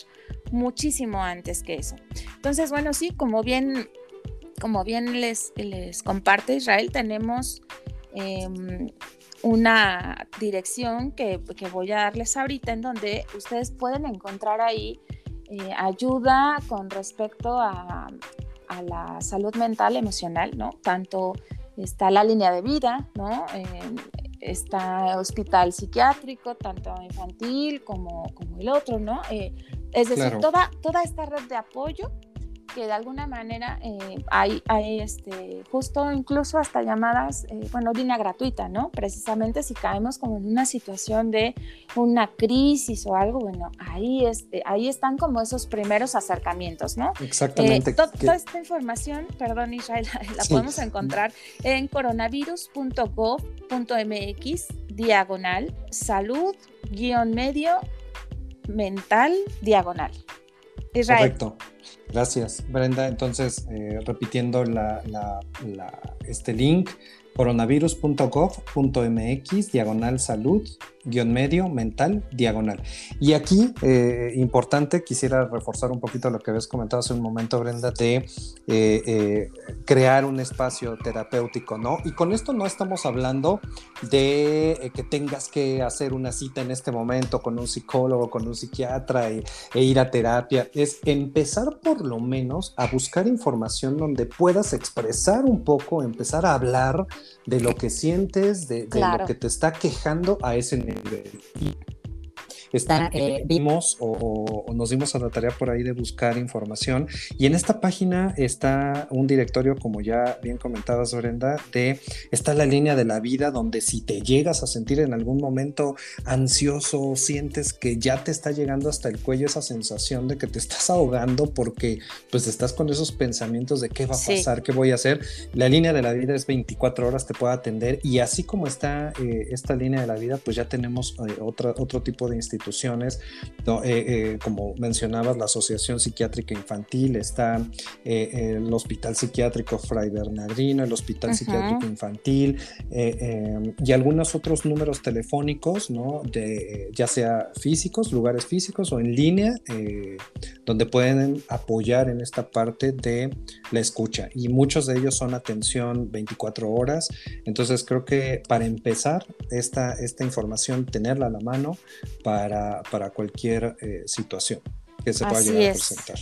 muchísimo antes que eso. Entonces, bueno, sí, como bien, como bien les, les comparte Israel, tenemos em, una dirección que, voy a darles ahorita en donde ustedes pueden encontrar ahí eh, ayuda con respecto a a la salud mental, emocional, ¿no? Tanto está la línea de vida, ¿no? está hospital psiquiátrico, tanto infantil como, como el otro, ¿no? Eh, es decir, toda, toda esta red de apoyo que de alguna manera eh, hay, hay, este, justo incluso hasta llamadas, eh, bueno, línea gratuita, ¿no? Precisamente si caemos como en una situación de una crisis o algo, bueno, ahí, este, ahí están como esos primeros acercamientos, ¿no? Exactamente. Eh, toda esta información, perdón Israel, la podemos encontrar en coronavirus.gov.mx diagonal salud guion medio mental diagonal. Correcto. Gracias, Brenda. Entonces, eh, repitiendo este link, coronavirus.gov.mx, diagonal salud, guion medio, mental, diagonal. Y aquí, eh, importante, quisiera reforzar un poquito lo que habías comentado hace un momento, Brenda, de eh, eh, crear un espacio terapéutico, ¿no? Y con esto no estamos hablando de que tengas que hacer una cita en este momento con un psicólogo, con un psiquiatra e, ir a terapia, es empezar por lo menos a buscar información donde puedas expresar un poco, empezar a hablar de lo que sientes, de, lo que te está quejando a ese nivel Está, eh, vimos o, nos dimos a la tarea por ahí de buscar información. Y en esta página está un directorio, como ya bien comentabas Brenda, de está la línea de la vida donde si te llegas a sentir en algún momento ansioso, sientes que ya te está llegando hasta el cuello esa sensación de que te estás ahogando porque pues estás con esos pensamientos de qué va a pasar, qué voy a hacer, la línea de la vida es 24 horas, te puede atender. Y así como está eh, esta línea de la vida, pues ya tenemos eh, otra, otro tipo de instituciones instituciones, eh, eh, como mencionabas, la Asociación Psiquiátrica Infantil, está eh, el Hospital Psiquiátrico Fray Bernardino, el Hospital Psiquiátrico Infantil y algunos otros números telefónicos, ¿no? De, ya sea físicos, lugares físicos o en línea, donde pueden apoyar en esta parte de la escucha. Y muchos de ellos son atención 24 horas. Entonces creo que para empezar esta, esta información, tenerla a la mano para para, cualquier eh, situación que se pueda llegar a presentar.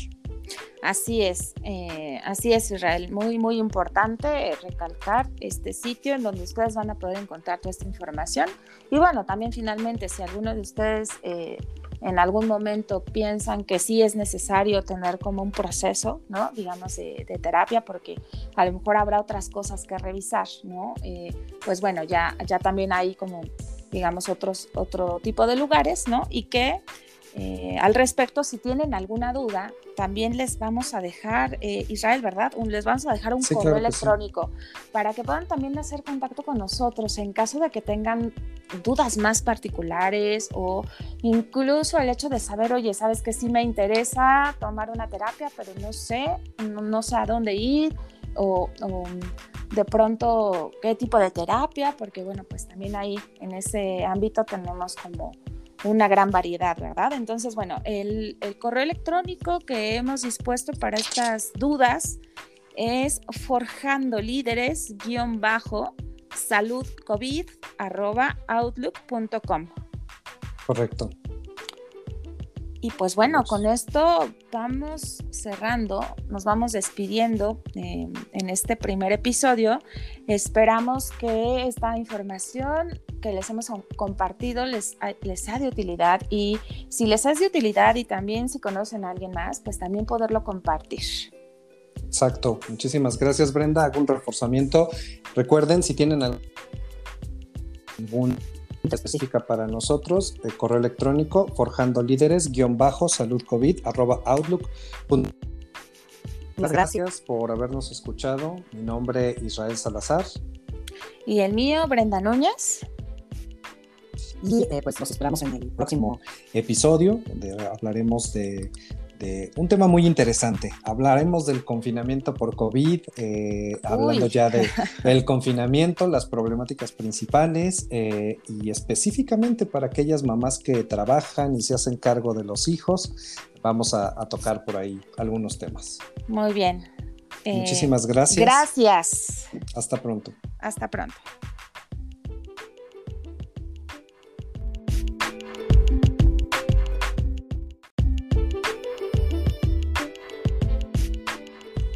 Así es, eh, así es Israel. Muy, muy importante recalcar este sitio en donde ustedes van a poder encontrar toda esta información. Y bueno, también finalmente, si alguno de ustedes eh, en algún momento piensan que sí es necesario tener como un proceso, ¿no? Digamos, de, terapia, porque a lo mejor habrá otras cosas que revisar, ¿no? pues bueno, ya, ya también hay como digamos, otros, otro tipo de lugares, ¿no? Y que eh, al respecto, si tienen alguna duda, también les vamos a dejar, eh, Israel, ¿verdad? les vamos a dejar un correo electrónico para que puedan también hacer contacto con nosotros en caso de que tengan dudas más particulares o incluso el hecho de saber, oye, sabes que sí me interesa tomar una terapia, pero no sé, no, sé a dónde ir o de pronto qué tipo de terapia, porque bueno, pues también ahí en ese ámbito tenemos como una gran variedad, ¿verdad? Entonces, bueno, el, correo electrónico que hemos dispuesto para estas dudas es forjando líderes guion bajo salud covid arroba outlook.com. Correcto. Y pues bueno, con esto vamos cerrando, nos vamos despidiendo eh, en este primer episodio. Esperamos que esta información que les hemos compartido les, les sea de utilidad y si les es de utilidad y también si conocen a alguien más, pues también poderlo compartir. Exacto. Muchísimas gracias, Brenda. Un reforzamiento. Recuerden, si tienen algún específica para nosotros, de correo electrónico forjando líderes guion bajo salud covid arroba outlook. Muchas gracias por habernos escuchado. Mi nombre es Israel Salazar. Y el mío, Brenda Núñez. Y eh, pues nos esperamos en el próximo episodio, donde hablaremos de un tema muy interesante. Hablaremos del confinamiento por COVID, eh, hablando ya de, del confinamiento, las problemáticas principales eh, y específicamente para aquellas mamás que trabajan y se hacen cargo de los hijos, vamos a, tocar por ahí algunos temas. Muy bien. Muchísimas gracias. Gracias. Hasta pronto. Hasta pronto.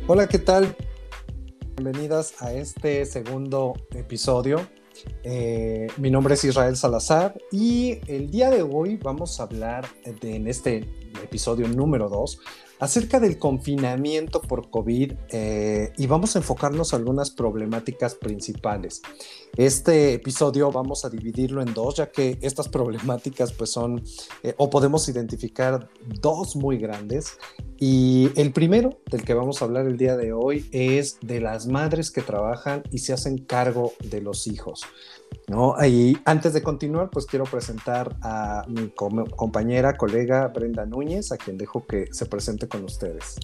Hola, ¿qué tal? Bienvenidas a este segundo episodio. Eh, mi nombre es Israel Salazar y el día de hoy vamos a hablar en este episodio número 2 acerca del confinamiento por COVID eh, y vamos a enfocarnos en algunas problemáticas principales. Este episodio vamos a dividirlo en dos, ya que estas problemáticas pues son, eh, o podemos identificar dos muy grandes. Y el primero del que vamos a hablar el día de hoy es de las madres que trabajan y se hacen cargo de los hijos. ¿No? Y antes de continuar, pues quiero presentar a mi compañera, colega Brenda Núñez, a quien dejo que se presente con ustedes.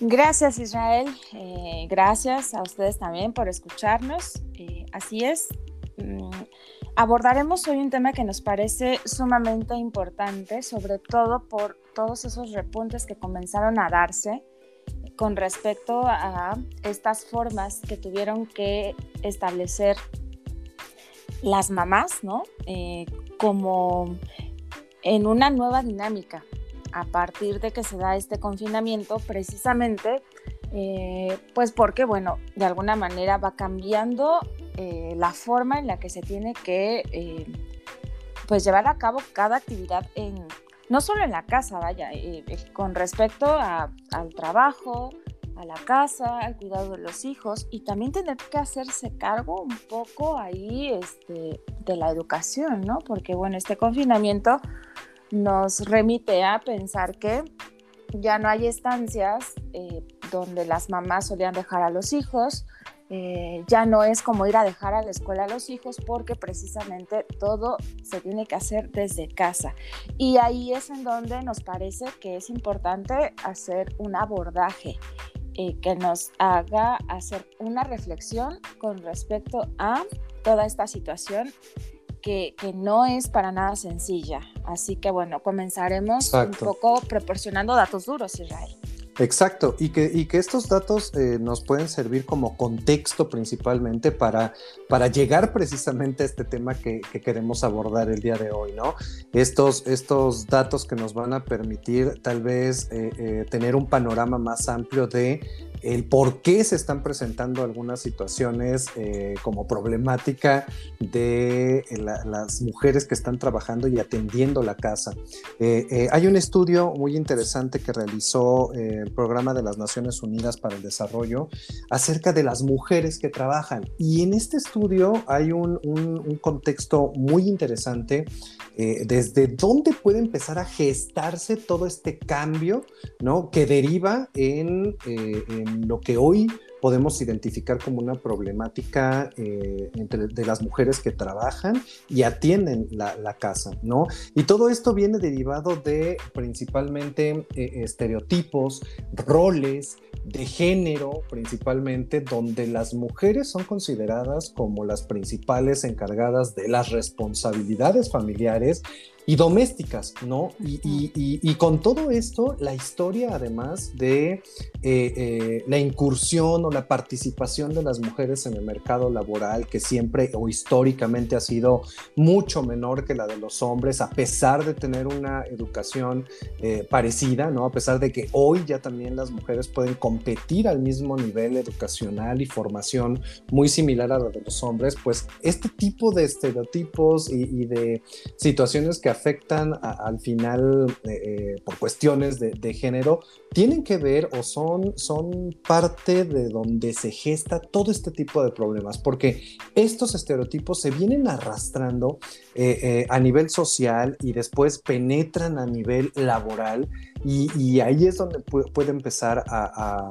Gracias Israel, eh, gracias a ustedes también por escucharnos. Eh, así es, mm, abordaremos hoy un tema que nos parece sumamente importante, sobre todo por todos esos repuntes que comenzaron a darse con respecto a estas formas que tuvieron que establecer las mamás, ¿no? Eh, como en una nueva dinámica a partir de que se da este confinamiento, precisamente, eh, pues porque, bueno, de alguna manera va cambiando eh, la forma en la que se tiene que, pues, llevar a cabo cada actividad en, no solo en la casa, vaya, con respecto al trabajo, a la casa, al cuidado de los hijos y también tener que hacerse cargo un poco ahí este, de la educación, ¿no? Porque bueno, este confinamiento nos remite a pensar que ya no hay estancias eh, donde las mamás solían dejar a los hijos, eh, ya no es como ir a dejar a la escuela a los hijos porque precisamente todo se tiene que hacer desde casa. Y ahí es en donde nos parece que es importante hacer un abordaje eh, que nos haga hacer una reflexión con respecto a toda esta situación que, que, no es para nada sencilla. Así que bueno, comenzaremos un poco proporcionando datos duros, Israel. Exacto, y que, y que estos datos eh, nos pueden servir como contexto principalmente para, para llegar precisamente a este tema que, queremos abordar el día de hoy, ¿no? Estos, estos datos que nos van a permitir tal vez eh, eh, tener un panorama más amplio de el por qué se están presentando algunas situaciones como problemática de las mujeres que están trabajando y atendiendo la casa. Hay un estudio muy interesante que realizó el Programa de las Naciones Unidas para el Desarrollo acerca de las mujeres que trabajan. Y en este estudio hay un, contexto muy interesante desde dónde puede empezar a gestarse todo este cambio ¿no? que deriva en, en lo que hoy podemos identificar como una problemática eh, de las mujeres que trabajan y atienden la, casa, ¿no? Y todo esto viene derivado de principalmente eh, estereotipos, roles de género, principalmente, donde las mujeres son consideradas como las principales encargadas de las responsabilidades familiares y domésticas, ¿no? Y, con todo esto, la historia además de eh, eh, la incursión o la participación de las mujeres en el mercado laboral, que siempre o históricamente ha sido mucho menor que la de los hombres, a pesar de tener una educación eh, parecida, ¿no? A pesar de que hoy ya también las mujeres pueden competir al mismo nivel educacional y formación muy similar a la de los hombres, pues este tipo de estereotipos y de situaciones que afectan al final eh, eh, por cuestiones de, género tienen que ver o son, son parte de donde se gesta todo este tipo de problemas, porque estos estereotipos se vienen arrastrando eh, a nivel social y después penetran a nivel laboral y, ahí es donde puede, empezar a a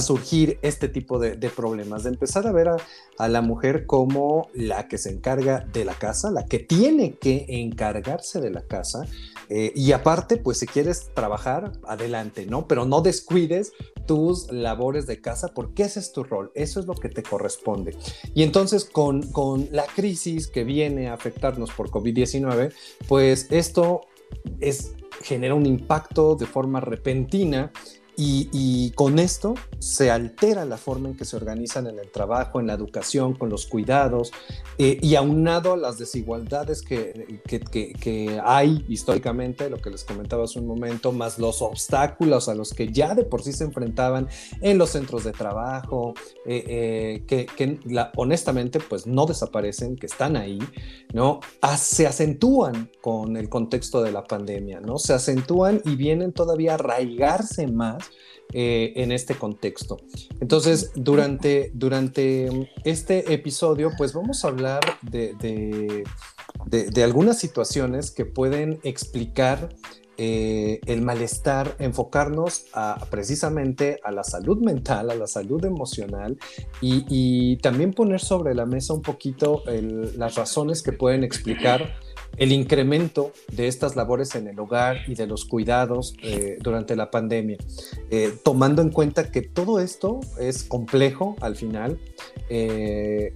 surgir este tipo de, problemas, de empezar a ver a, la mujer como la que se encarga de la casa, la que tiene que encargarse de la casa, eh, y aparte, pues si quieres trabajar, adelante, ¿no? Pero no descuides tus labores de casa porque ese es tu rol, eso es lo que te corresponde. Y entonces con, con la crisis que viene a afectarnos por COVID-19, pues esto es, genera un impacto de forma repentina y, con esto se altera la forma en que se organizan en el trabajo, en la educación, con los cuidados, eh, y aunado a las desigualdades que, que, hay históricamente, lo que les comentaba hace un momento, más los obstáculos a los que ya de por sí se enfrentaban en los centros de trabajo, eh, eh, que, honestamente pues no desaparecen, que están ahí, ¿no? se acentúan con el contexto de la pandemia, ¿no? Se acentúan y vienen todavía a arraigarse más eh, en este contexto. Entonces, durante, durante este episodio, pues vamos a hablar de, de, algunas situaciones que pueden explicar eh, el malestar, enfocarnos a, precisamente a la salud mental, a la salud emocional y, también poner sobre la mesa un poquito las razones que pueden explicar el incremento de estas labores en el hogar y de los cuidados eh, durante la pandemia, eh, tomando en cuenta que todo esto es complejo al final. Eh,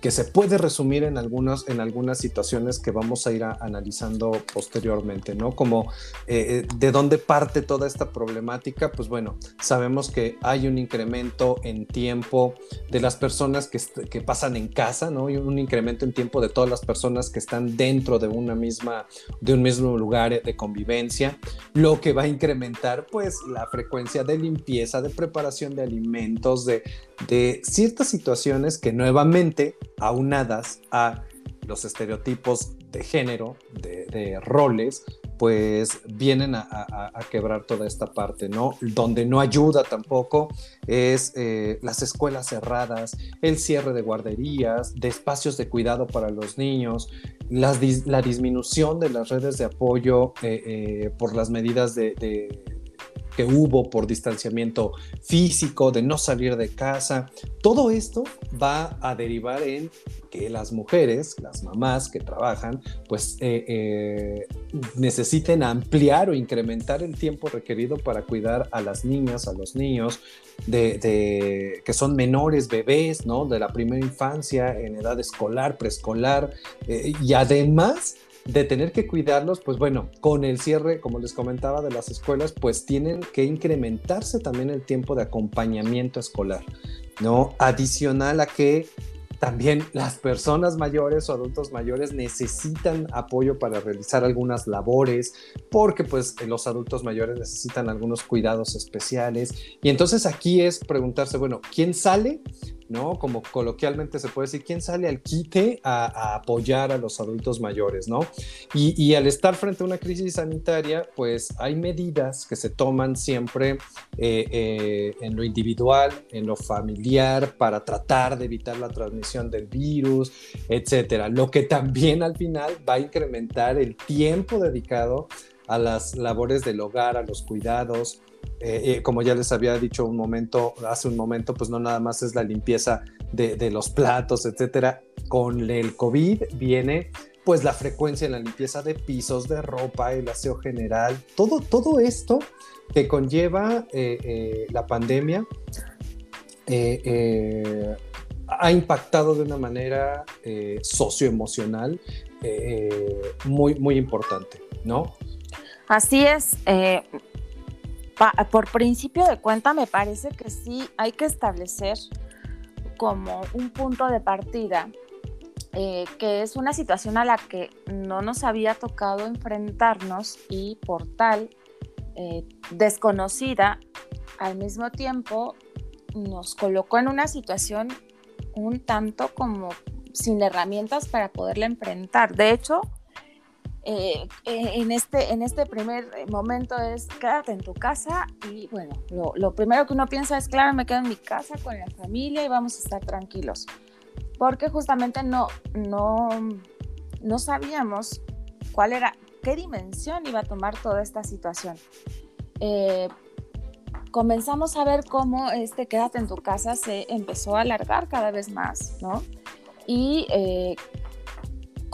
que se puede resumir en algunas, en algunas situaciones que vamos a ir analizando posteriormente, ¿no? Como eh, eh, de dónde parte toda esta problemática, pues bueno, sabemos que hay un incremento en tiempo de las personas que, que pasan en casa, ¿no? Y un incremento en tiempo de todas las personas que están dentro de una misma, de un mismo lugar de convivencia, lo que va a incrementar pues la frecuencia de limpieza, de preparación de alimentos, de, de ciertas situaciones que nuevamente aunadas a los estereotipos de género, de, roles, pues vienen a, quebrar toda esta parte, ¿no? Donde no ayuda tampoco es eh, las escuelas cerradas, el cierre de guarderías, de espacios de cuidado para los niños, la disminución de las redes de apoyo eh, eh, por las medidas de que hubo por distanciamiento físico, de no salir de casa. Todo esto va a derivar en que las mujeres, las mamás que trabajan, pues eh, eh, necesiten ampliar o incrementar el tiempo requerido para cuidar a las niñas, a los niños, de, que son menores, bebés, ¿no? De la primera infancia, en edad escolar, preescolar, eh, y además de tener que cuidarlos, pues bueno, con el cierre, como les comentaba, de las escuelas, pues tienen que incrementarse también el tiempo de acompañamiento escolar, ¿no? Adicional a que también las personas mayores o adultos mayores necesitan apoyo para realizar algunas labores, porque pues los adultos mayores necesitan algunos cuidados especiales. Y entonces aquí es preguntarse, bueno, ¿quién sale? ¿No? Como coloquialmente se puede decir, ¿quién sale al quite a, apoyar a los adultos mayores, ¿no? Y, al estar frente a una crisis sanitaria, pues hay medidas que se toman siempre eh, eh, en lo individual, en lo familiar, para tratar de evitar la transmisión del virus, etcétera. Lo que también al final va a incrementar el tiempo dedicado a las labores del hogar, a los cuidados, eh, eh, como ya les había dicho un momento, hace un momento, pues no nada más es la limpieza de, los platos, etcétera. Con el COVID viene pues la frecuencia en la limpieza de pisos, de ropa, el aseo general, todo, todo esto que conlleva eh, la pandemia ha impactado de una manera socioemocional muy, muy importante, ¿no? Así es. Por principio de cuenta, me parece que sí hay que establecer como un punto de partida eh, que es una situación a la que no nos había tocado enfrentarnos y por tal eh, desconocida, al mismo tiempo nos colocó en una situación un tanto como sin herramientas para poderla enfrentar. De hecho, eh, en, este, en este primer momento es quédate en tu casa y bueno, lo, lo primero que uno piensa es, claro, me quedo en mi casa con la familia y vamos a estar tranquilos porque justamente no, no, no sabíamos cuál era, qué dimensión iba a tomar toda esta situación. Eh, comenzamos a ver cómo este quédate en tu casa se empezó a alargar cada vez más, ¿no? Y eh,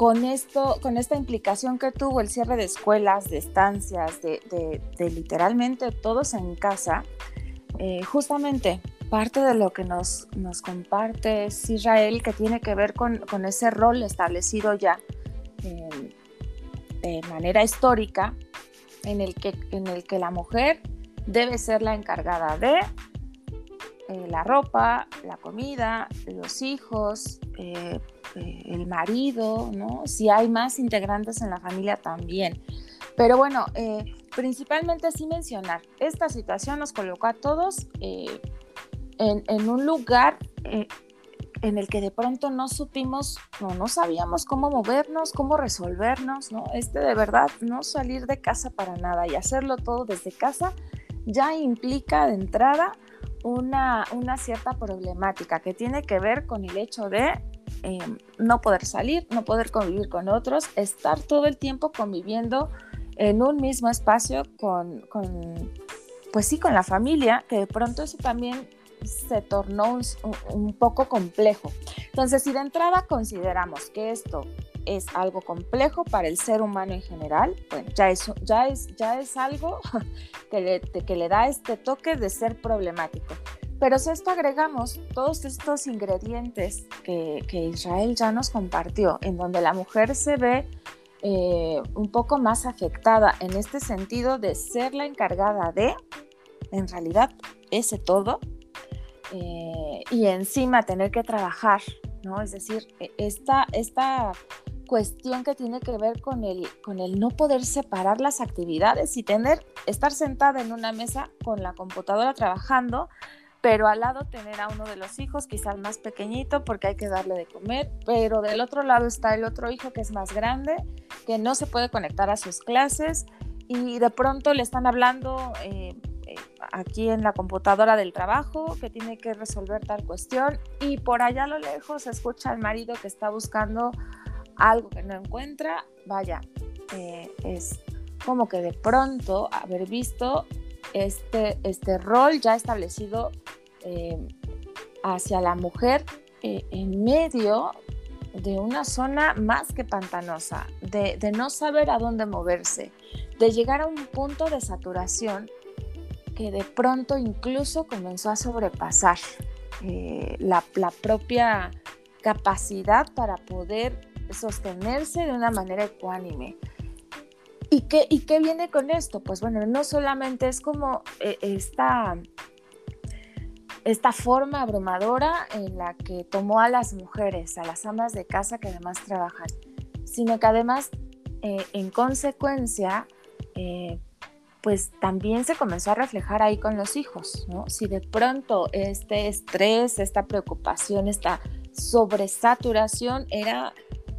con esto, con esta implicación que tuvo el cierre de escuelas, de estancias, de, literalmente todos en casa, eh, justamente parte de lo que nos, nos comparte Israel, que tiene que ver con, con ese rol establecido ya de manera histórica, en el, que, en el que la mujer debe ser la encargada de eh, la ropa, la comida, los hijos, eh, eh, el marido, ¿no? Si hay más integrantes en la familia también. Pero bueno, principalmente sí mencionar, esta situación nos colocó a todos en, un lugar eh, en el que de pronto no supimos, no, no sabíamos cómo movernos, cómo resolvernos, ¿no? Este de verdad, no salir de casa para nada y hacerlo todo desde casa ya implica de entrada una, una cierta problemática que tiene que ver con el hecho de em, no poder salir, no poder convivir con otros, estar todo el tiempo conviviendo en un mismo espacio con, pues sí, con la familia, que de pronto eso también se tornó un, poco complejo. Entonces, si de entrada consideramos que esto es algo complejo para el ser humano en general, bueno, ya es, ya es, ya es algo que le, que le da este toque de ser problemático. Pero si esto agregamos todos estos ingredientes que, que Israel ya nos compartió, en donde la mujer se ve eh, un poco más afectada en este sentido de ser la encargada de, en realidad, ese todo, eh, y encima tener que trabajar, ¿no? Es decir, e, esta, esta cuestión que tiene que ver con el, con el no poder separar las actividades y tener, estar sentada en una mesa con la computadora trabajando, pero al lado tener a uno de los hijos, quizás más pequeñito, porque hay que darle de comer, pero del otro lado está el otro hijo que es más grande, que no se puede conectar a sus clases y de pronto le están hablando eh, aquí en la computadora del trabajo que tiene que resolver tal cuestión y por allá a lo lejos se escucha al marido que está buscando algo que no encuentra. Vaya, eh, es como que de pronto haber visto este, este rol ya establecido eh, hacia la mujer eh, en medio de una zona más que pantanosa, de, de, no saber a dónde moverse, de llegar a un punto de saturación que de pronto incluso comenzó a sobrepasar eh, la, propia capacidad para poder sostenerse de una manera ecuánime. ¿Y qué, ¿Y qué viene con esto? Pues bueno, no solamente es como eh, esta, esta forma abrumadora en la que tomó a las mujeres, a las amas de casa que además trabajan, sino que además, eh, en consecuencia, pues también se comenzó a reflejar ahí con los hijos, ¿no? Si de pronto este estrés, esta preocupación, esta sobresaturación era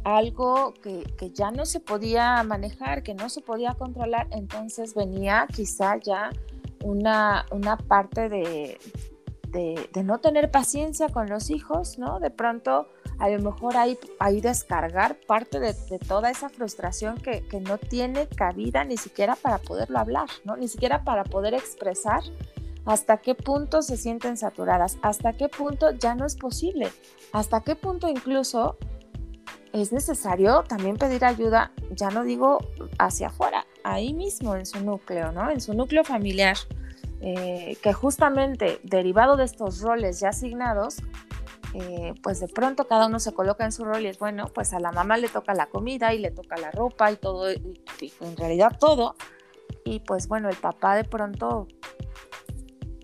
algo que, ya no se podía manejar, que no se podía controlar, entonces venía quizá ya una, una parte de, de, no tener paciencia con los hijos, ¿no? De pronto a lo mejor ahí, ahí descargar parte de, toda esa frustración que, no tiene cabida ni siquiera para poderlo hablar, ¿no? Ni siquiera para poder expresar hasta qué punto se sienten saturadas, hasta qué punto ya no es posible, hasta qué punto incluso es necesario también pedir ayuda, ya no digo hacia afuera, ahí mismo en su núcleo, ¿no? En su núcleo familiar eh, que justamente derivado de estos roles ya asignados, eh, pues de pronto cada uno se coloca en su rol y es bueno, pues a la mamá le toca la comida y le toca la ropa y todo, en realidad todo. Y pues bueno, el papá de pronto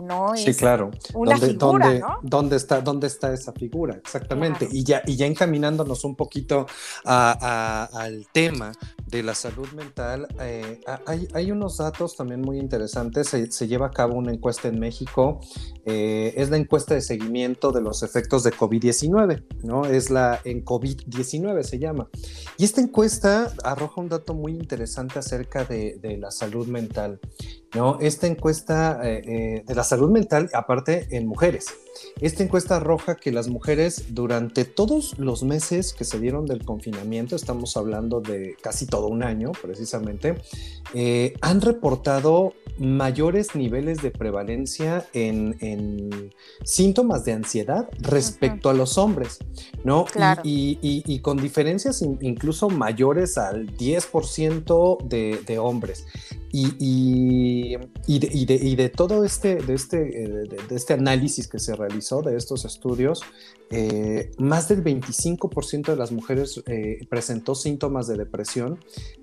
no es sí, claro. una ¿Dónde, figura, dónde, ¿no? ¿dónde, está, ¿Dónde está esa figura? Exactamente. Claro. Y, ya, y ya encaminándonos un poquito a, a, al tema de la salud mental, eh, hay, hay, unos datos también muy interesantes. Se, se, lleva a cabo una encuesta en México. Eh, es la encuesta de seguimiento de los efectos de COVID-19, ¿no? Es la en COVID-19 se llama. Y esta encuesta arroja un dato muy interesante acerca de, de la salud mental, ¿no? Esta encuesta eh, eh, de la salud mental, aparte en mujeres. Esta encuesta arroja que las mujeres durante todos los meses que se dieron del confinamiento, estamos hablando de casi todo un año precisamente, eh, han reportado mayores niveles de prevalencia en, en síntomas de ansiedad respecto uh -huh. a los hombres, ¿no? Claro. Y, y, y, y, con diferencias incluso mayores al 10% de, de hombres. Y, y, y, de, y, de, y, de, todo este, de este, de, de, este análisis que se realizó, de estos estudios, eh, más del 25% de las mujeres eh, presentó síntomas de depresión.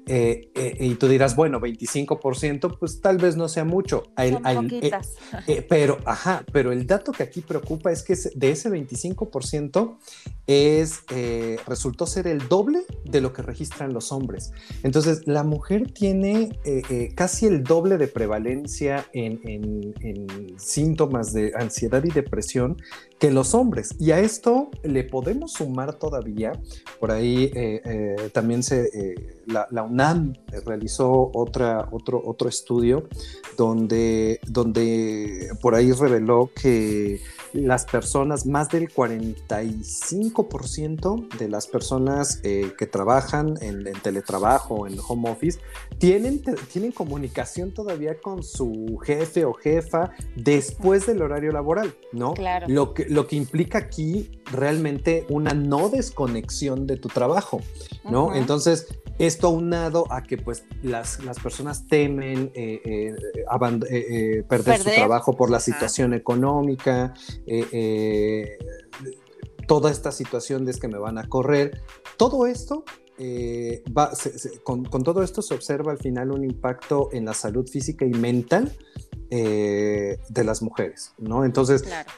Eh, y tú dirás, bueno, 25%, pues tal vez no sea mucho. El, el, pero, ajá, pero el dato que aquí preocupa es que de ese 25% es, resultó ser el doble de lo que registran los hombres. Entonces, la mujer tiene casi el doble de prevalencia en, en, en, síntomas de ansiedad y depresión que los hombres. Y a esto le podemos sumar todavía, por ahí eh, eh, también se, eh, la, la, UNAM realizó otra, otro, otro estudio donde, donde por ahí reveló que las personas, más del 45% de las personas eh, que trabajan en, en, teletrabajo, en home office, tienen, tienen comunicación todavía con su jefe o jefa después del horario laboral, ¿no? Claro. Lo que, lo que implica aquí realmente una no desconexión de tu trabajo, ¿no? Uh -huh. Entonces, esto aunado a que pues las, las personas temen eh, eh, perder, perder, su trabajo por la situación económica, eh, toda esta situación de es que me van a correr, todo esto eh, va, con, todo esto se observa al final un impacto en la salud física y mental eh, de las mujeres, ¿no? Entonces, claro.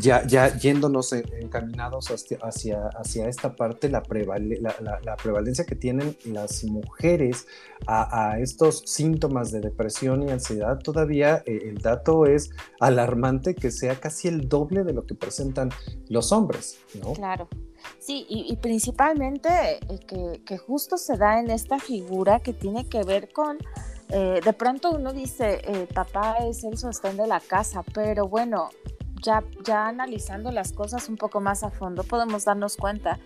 ya, ya yéndonos en, encaminados hacia, hacia, hacia, esta parte, la, prevale, la, la, la, prevalencia que tienen las mujeres a, a, estos síntomas de depresión y ansiedad, todavía eh, el dato es alarmante que sea casi el doble de lo que presentan los hombres, ¿no? Claro. Sí, y, y principalmente eh, que, que, justo se da en esta figura que tiene que ver con, eh, de pronto uno dice, eh, papá es el sostén de la casa, pero bueno, ya, ya analizando las cosas un poco más a fondo, podemos darnos cuenta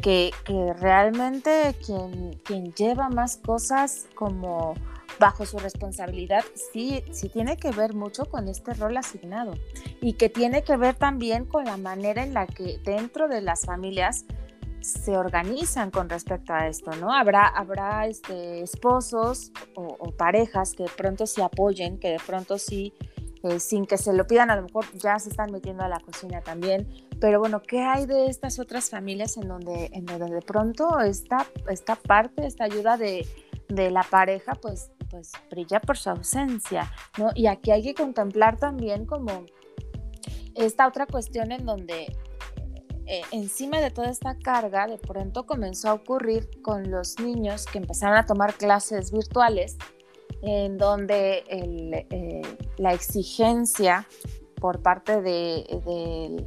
que, que realmente quien, quien lleva más cosas como bajo su responsabilidad sí, sí tiene que ver mucho con este rol asignado y que tiene que ver también con la manera en la que dentro de las familias se organizan con respecto a esto, ¿no? Habrá, habrá este, esposos o, parejas que de pronto sí apoyen, que de pronto sí, eh, sin que se lo pidan, a lo mejor ya se están metiendo a la cocina también, pero bueno, ¿qué hay de estas otras familias en donde, en donde de pronto esta, esta parte, esta ayuda de, de la pareja, pues pues brilla por su ausencia, ¿no? Y aquí hay que contemplar también como esta otra cuestión en donde eh, encima de toda esta carga de pronto comenzó a ocurrir con los niños que empezaron a tomar clases virtuales, en donde eh, la exigencia por parte de,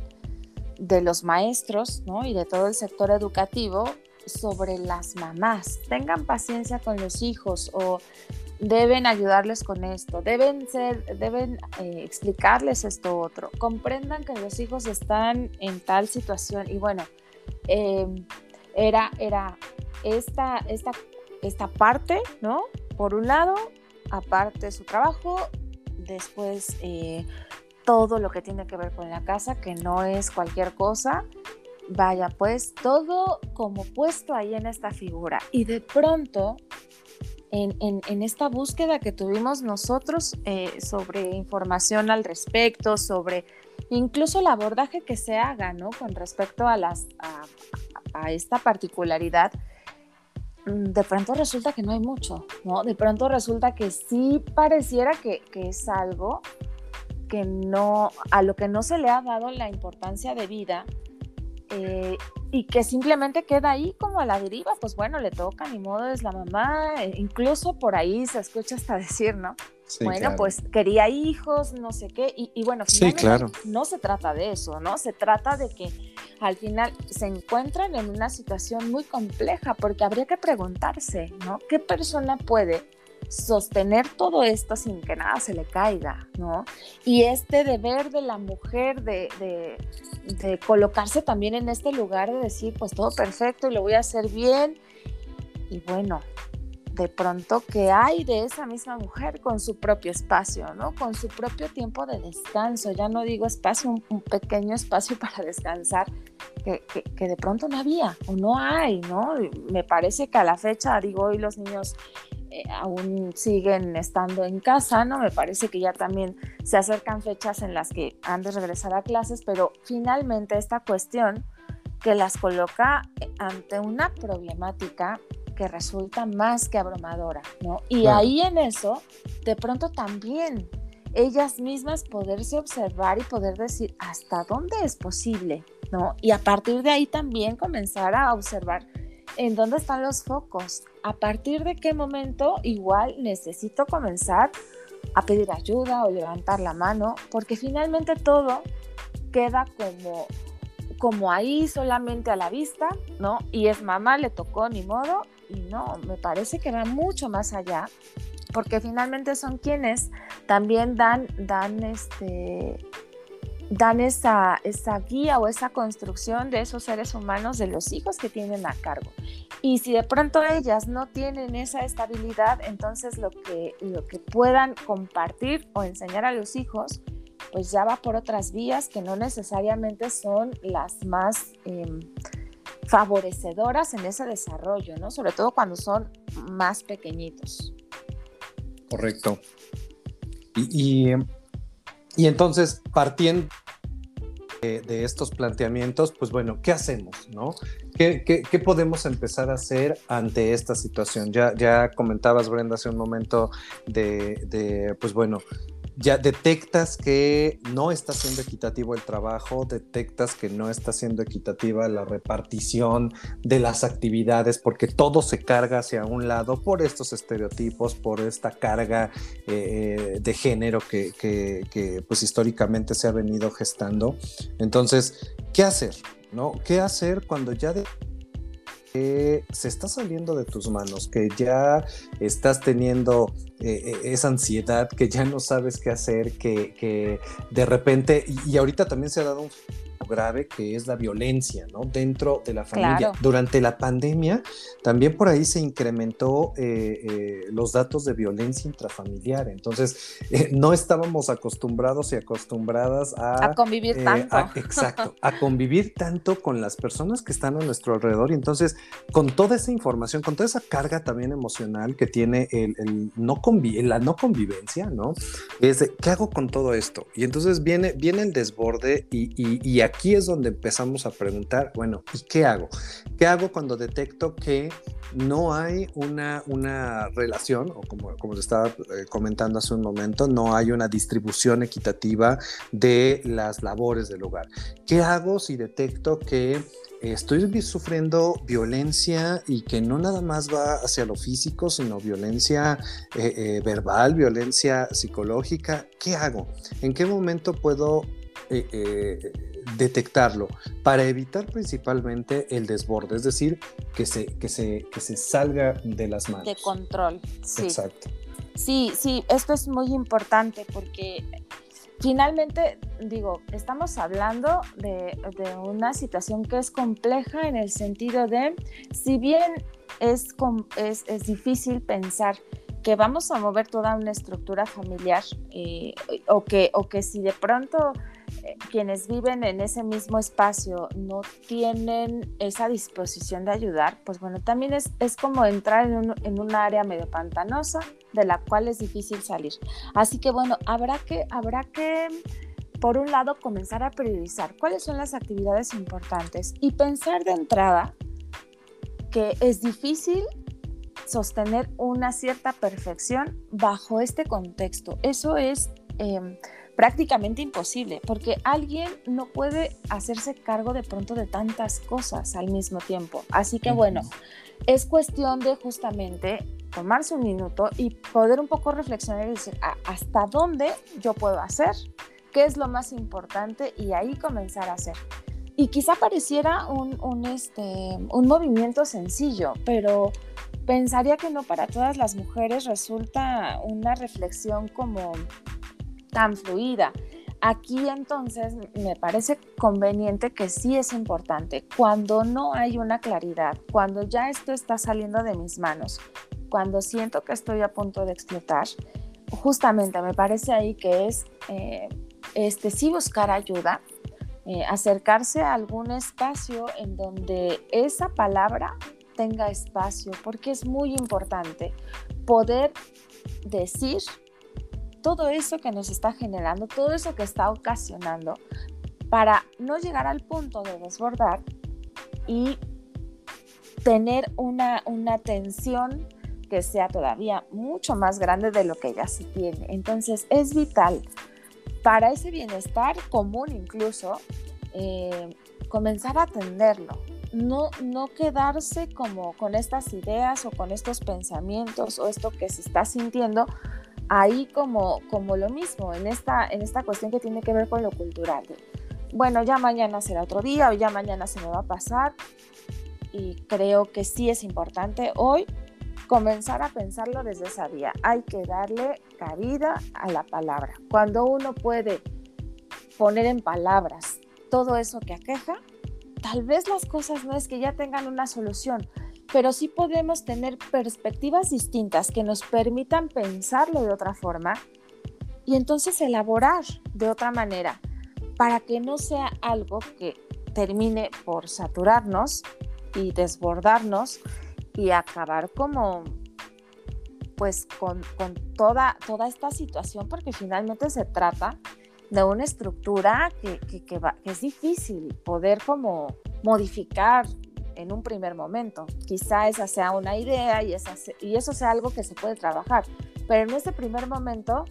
los maestros y de todo el sector educativo sobre las mamás. Tengan paciencia con los hijos o deben ayudarles con esto, deben ser, deben eh, explicarles esto otro, comprendan que los hijos están en tal situación. Y bueno, eh, era, era esta, esta, esta parte, ¿no? Por un lado, aparte su trabajo, después eh, todo lo que tiene que ver con la casa, que no es cualquier cosa, vaya, pues todo como puesto ahí en esta figura. Y de pronto en, esta búsqueda que tuvimos nosotros eh, sobre información al respecto, sobre incluso el abordaje que se haga, ¿no? Con respecto a, las, a, esta particularidad, mm, de pronto resulta que no hay mucho, ¿no? De pronto resulta que sí pareciera que, que es algo que no, a lo que no se le ha dado la importancia de vida eh, y que simplemente queda ahí como a la deriva, pues bueno, le toca, ni modo, es la mamá, eh, incluso por ahí se escucha hasta decir, ¿no? bueno, pues quería hijos, no sé qué, y, bueno, claro. no se trata de eso, ¿no? Se trata de que al final se encuentran en una situación muy compleja, porque habría que preguntarse, ¿no? ¿Qué persona puede sostener todo esto sin que nada se le caiga, ¿no? Y este deber de la mujer de, de, colocarse también en este lugar de decir, pues todo perfecto y lo voy a hacer bien. Y bueno, de pronto que hay de esa misma mujer con su propio espacio, ¿no? Con su propio tiempo de descanso. Ya no digo espacio, un, pequeño espacio para descansar, que, que, de pronto no había o no hay, ¿no? Me parece que a la fecha, digo, hoy los niños eh, aún siguen estando en casa, ¿no? Me parece que ya también se acercan fechas en las que han de regresar a clases, pero finalmente esta cuestión que las coloca ante una problemática que resulta más que abrumadora, ¿no? Y ahí en eso, de pronto también ellas mismas poderse observar y poder decir hasta dónde es posible, ¿no? Y a partir de ahí también comenzar a observar en dónde están los focos, a partir de qué momento igual necesito comenzar a pedir ayuda o levantar la mano, porque finalmente todo queda como, como ahí solamente a la vista, ¿no? Y es mamá, le tocó ni modo, y no, me parece que va mucho más allá, porque finalmente son quienes también dan, dan este, dan esa, esa guía o esa construcción de esos seres humanos, de los hijos que tienen a cargo. Y si de pronto ellas no tienen esa estabilidad, entonces lo que, lo que puedan compartir o enseñar a los hijos, pues ya va por otras vías que no necesariamente son las más em, favorecedoras en ese desarrollo, ¿no? Sobre todo cuando son más pequeñitos. Correcto. y y entonces, partiendo de, estos planteamientos, pues bueno, ¿qué hacemos? ¿no? ¿Qué, qué, podemos empezar a hacer ante esta situación? Ya, ya comentabas, Brenda, hace un momento de, de pues bueno, ya detectas que no está siendo equitativo el trabajo, detectas que no está siendo equitativa la repartición de las actividades, porque todo se carga hacia un lado por estos estereotipos, por esta carga eh, de género que, que, pues históricamente se ha venido gestando. Entonces, ¿qué hacer? ¿No? ¿Qué hacer cuando ya se está saliendo de tus manos, que ya estás teniendo eh, eh, esa ansiedad, que ya no sabes qué hacer, que, de repente, y, ahorita también se ha dado un grave que es la violencia, ¿no? Dentro de la familia. Durante la pandemia, también por ahí se incrementó eh, eh, los datos de violencia intrafamiliar. Entonces, eh, no estábamos acostumbrados y acostumbradas a... A convivir tanto. exacto, a convivir tanto con las personas que están a nuestro alrededor. Y entonces, con toda esa información, con toda esa carga también emocional que tiene el, no la no convivencia, ¿no? Es de, ¿qué hago con todo esto? Y entonces viene, viene el desborde y, y, y aquí es donde empezamos a preguntar, bueno, ¿y qué hago? ¿Qué hago cuando detecto que no hay una, una relación, o como, como estaba eh, comentando hace un momento, no hay una distribución equitativa de las labores del hogar? ¿Qué hago si detecto que estoy sufriendo violencia y que no nada más va hacia lo físico, sino violencia eh, eh, verbal, violencia psicológica, ¿qué hago? ¿En qué momento puedo detectarlo para evitar principalmente el desborde, es decir, que se, que se, que se salga de las manos. De control, sí. Exacto. Sí, sí, esto es muy importante porque finalmente, digo, estamos hablando de, de, una situación que es compleja en el sentido de, si bien es, es, es difícil pensar que vamos a mover toda una estructura familiar eh, o, que, o que si de pronto quienes viven en ese mismo espacio no tienen esa disposición de ayudar, pues bueno, también es, es como entrar en un, en un, área medio pantanosa de la cual es difícil salir. Así que bueno, habrá que, habrá que, por un lado, comenzar a priorizar cuáles son las actividades importantes y pensar de entrada que es difícil sostener una cierta perfección bajo este contexto. Eso es em, prácticamente imposible, porque alguien no puede hacerse cargo de pronto de tantas cosas al mismo tiempo. Así que bueno, es cuestión de justamente tomarse un minuto y poder un poco reflexionar y decir, ah, ¿hasta dónde yo puedo hacer? ¿Qué es lo más importante? Y ahí comenzar a hacer. Y quizá pareciera un, un, este, un movimiento sencillo, pero pensaría que no para todas las mujeres resulta una reflexión como tan fluida. Aquí entonces me parece conveniente que sí es importante, cuando no hay una claridad, cuando ya esto está saliendo de mis manos, cuando siento que estoy a punto de explotar, justamente me parece ahí que es eh, este, sí buscar ayuda, eh, acercarse a algún espacio en donde esa palabra tenga espacio, porque es muy importante poder decir todo eso que nos está generando, todo eso que está ocasionando, para no llegar al punto de desbordar y tener una, una tensión que sea todavía mucho más grande de lo que ya se tiene. Entonces es vital para ese bienestar común incluso eh, comenzar a atenderlo, no, no quedarse como con estas ideas o con estos pensamientos o esto que se está sintiendo ahí como, como lo mismo, en esta, en esta cuestión que tiene que ver con lo cultural. bueno, ya mañana será otro día o ya mañana se me va a pasar. Y creo que sí es importante hoy comenzar a pensarlo desde esa vía. Hay que darle cabida a la palabra. Cuando uno puede poner en palabras todo eso que aqueja, tal vez las cosas no es que ya tengan una solución, pero sí podemos tener perspectivas distintas que nos permitan pensarlo de otra forma y entonces elaborar de otra manera para que no sea algo que termine por saturarnos y desbordarnos y acabar como pues con, toda, toda esta situación porque finalmente se trata de una estructura que, que, que es difícil poder como modificar en un primer momento. Quizá esa sea una idea y, y eso sea algo que se puede trabajar, pero en ese primer momento